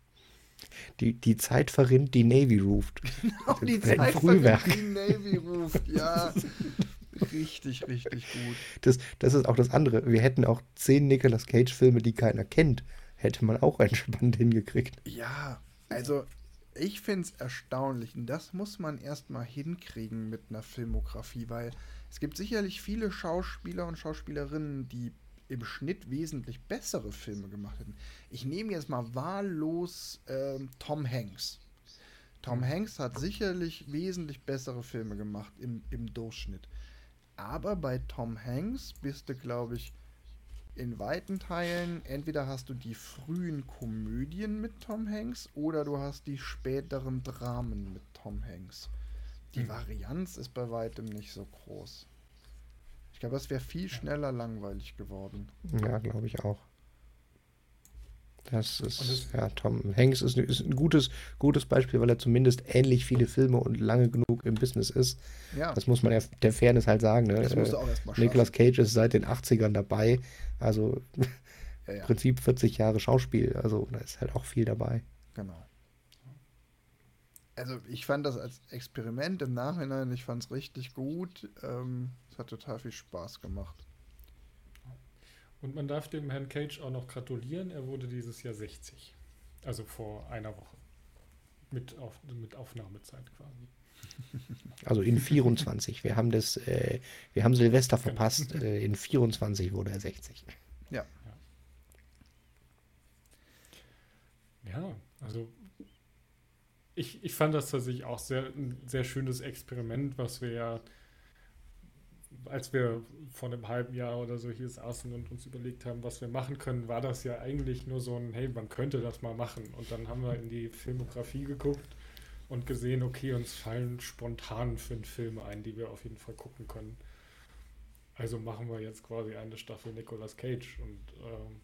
Speaker 2: die, die Zeit verrinnt, die Navy ruft.
Speaker 1: Genau, die Zeit verrinnt, die Navy ruft, ja. Richtig, richtig gut.
Speaker 2: Das, das ist auch das andere. Wir hätten auch zehn Nicolas Cage-Filme, die keiner kennt. Hätte man auch entspannt hingekriegt.
Speaker 1: Ja, also ich finde es erstaunlich. Und das muss man erstmal hinkriegen mit einer Filmografie, weil es gibt sicherlich viele Schauspieler und Schauspielerinnen, die im Schnitt wesentlich bessere Filme gemacht hätten. Ich nehme jetzt mal wahllos äh, Tom Hanks. Tom mhm. Hanks hat sicherlich wesentlich bessere Filme gemacht im, im Durchschnitt. Aber bei Tom Hanks bist du, glaube ich, in weiten Teilen, entweder hast du die frühen Komödien mit Tom Hanks oder du hast die späteren Dramen mit Tom Hanks. Die mhm. Varianz ist bei weitem nicht so groß. Ich glaube, das wäre viel schneller langweilig geworden.
Speaker 2: Ja, glaube ich auch. Das ist, ja, Tom Hanks ist, ist, ein gutes, gutes Beispiel, weil er zumindest ähnlich viele Filme und lange genug im Business ist. Ja. Das muss man ja der Fairness halt sagen. Ne? Das musst du auch erstmal Nicolas Cage ist seit den 80ern dabei. Also ja, ja. im Prinzip 40 Jahre Schauspiel. Also da ist halt auch viel dabei.
Speaker 1: Genau. Also ich fand das als Experiment im Nachhinein, ich fand es richtig gut. Ähm, es hat total viel Spaß gemacht.
Speaker 3: Und man darf dem Herrn Cage auch noch gratulieren. Er wurde dieses Jahr 60. Also vor einer Woche. Mit, auf, mit Aufnahmezeit quasi.
Speaker 2: Also in 24. Wir haben das, äh, wir haben Silvester genau. verpasst. Genau. Äh, in 24 wurde er 60.
Speaker 1: Ja.
Speaker 3: Ja, ja also ich, ich fand das tatsächlich auch sehr, ein sehr schönes Experiment, was wir ja als wir vor einem halben Jahr oder so hier saßen und uns überlegt haben, was wir machen können, war das ja eigentlich nur so ein, hey, man könnte das mal machen. Und dann haben wir in die Filmografie geguckt und gesehen, okay, uns fallen spontan fünf Filme ein, die wir auf jeden Fall gucken können. Also machen wir jetzt quasi eine Staffel Nicolas Cage und ähm,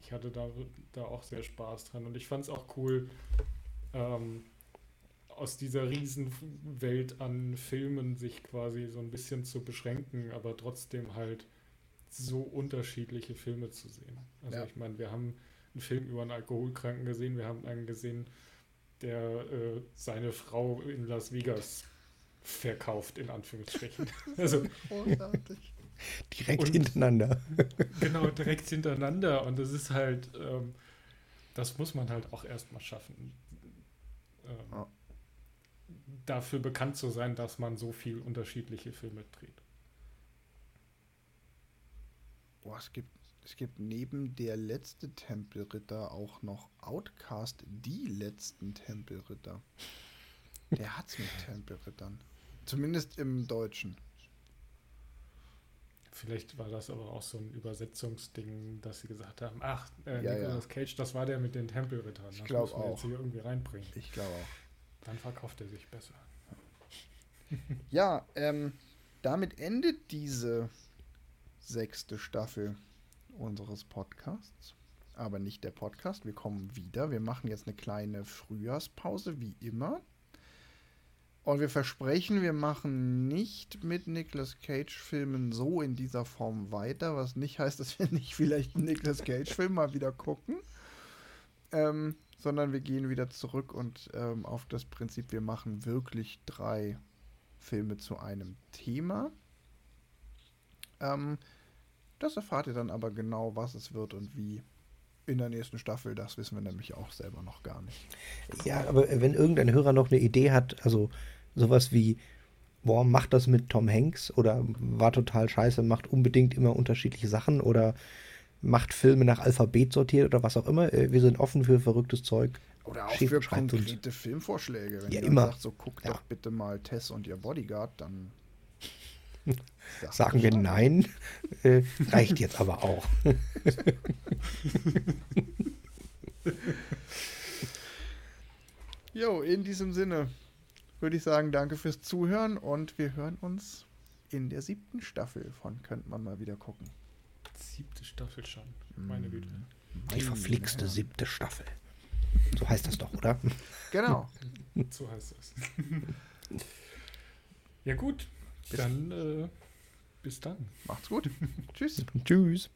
Speaker 3: ich hatte da, da auch sehr Spaß dran und ich fand es auch cool, ähm, aus dieser Riesenwelt an Filmen sich quasi so ein bisschen zu beschränken, aber trotzdem halt so unterschiedliche Filme zu sehen. Also ja. ich meine, wir haben einen Film über einen Alkoholkranken gesehen, wir haben einen gesehen, der äh, seine Frau in Las Vegas verkauft, in Anführungsstrichen. Also,
Speaker 1: Großartig.
Speaker 2: Direkt
Speaker 3: Und-
Speaker 2: hintereinander.
Speaker 3: genau, direkt hintereinander. Und das ist halt, ähm, das muss man halt auch erstmal schaffen. Ähm,
Speaker 1: Ja.
Speaker 3: Dafür bekannt zu sein, dass man so viel unterschiedliche Filme dreht.
Speaker 1: Boah, es gibt, es gibt neben der letzte Tempelritter auch noch Outcast, die letzten Tempelritter. Der hat's mit Tempelrittern. Zumindest im Deutschen.
Speaker 3: Vielleicht war das aber auch so ein Übersetzungsding, dass sie gesagt haben, ach, äh,
Speaker 1: Ja,
Speaker 3: Nicolas Cage, das war der mit den Tempelrittern.
Speaker 1: Ich
Speaker 3: Das
Speaker 1: glaub
Speaker 3: müssen wir jetzt
Speaker 1: auch.
Speaker 3: hier irgendwie reinbringen.
Speaker 1: Ich glaube auch.
Speaker 3: Dann verkauft er sich besser.
Speaker 1: Ja, ähm, damit endet diese sechste Staffel unseres Podcasts. Aber nicht der Podcast. Wir kommen wieder. Wir machen jetzt eine kleine Frühjahrspause, wie immer. Und wir versprechen, wir machen nicht mit Nicolas Cage-Filmen so in dieser Form weiter, was nicht heißt, dass wir nicht vielleicht einen Nicolas Cage-Film mal wieder gucken. Ähm, sondern wir gehen wieder zurück und ähm, auf das Prinzip, wir machen wirklich drei Filme zu einem Thema. Ähm, das erfahrt ihr dann aber genau, was es wird und wie in der nächsten Staffel. Das wissen wir nämlich auch selber noch gar nicht.
Speaker 2: Ja, aber wenn irgendein Hörer noch eine Idee hat, also sowas wie, boah, macht das mit Tom Hanks oder war total scheiße, macht unbedingt immer unterschiedliche Sachen oder macht Filme nach Alphabet sortiert oder was auch immer. äh, Wir sind offen für verrücktes Zeug.
Speaker 1: Oder auch
Speaker 2: Schickt-
Speaker 1: für
Speaker 2: schreibt uns.
Speaker 1: konkrete Filmvorschläge. Wenn
Speaker 2: Ja,
Speaker 1: ihr
Speaker 2: immer.
Speaker 1: sagt, so guckt
Speaker 2: Ja.
Speaker 1: doch bitte mal Tess und ihr Bodyguard, dann
Speaker 2: Sagen wir nein, äh, reicht jetzt aber auch.
Speaker 1: Jo, in diesem Sinne würde ich sagen, danke fürs Zuhören und wir hören uns in der siebten Staffel von Könnte man mal wieder gucken.
Speaker 3: Siebte Staffel schon. Meine Güte.
Speaker 2: Die verflixte siebte Staffel. So heißt das doch, oder?
Speaker 1: Genau.
Speaker 3: So heißt das. ja gut, dann äh, bis dann.
Speaker 1: Macht's gut. Tschüss.
Speaker 2: Tschüss.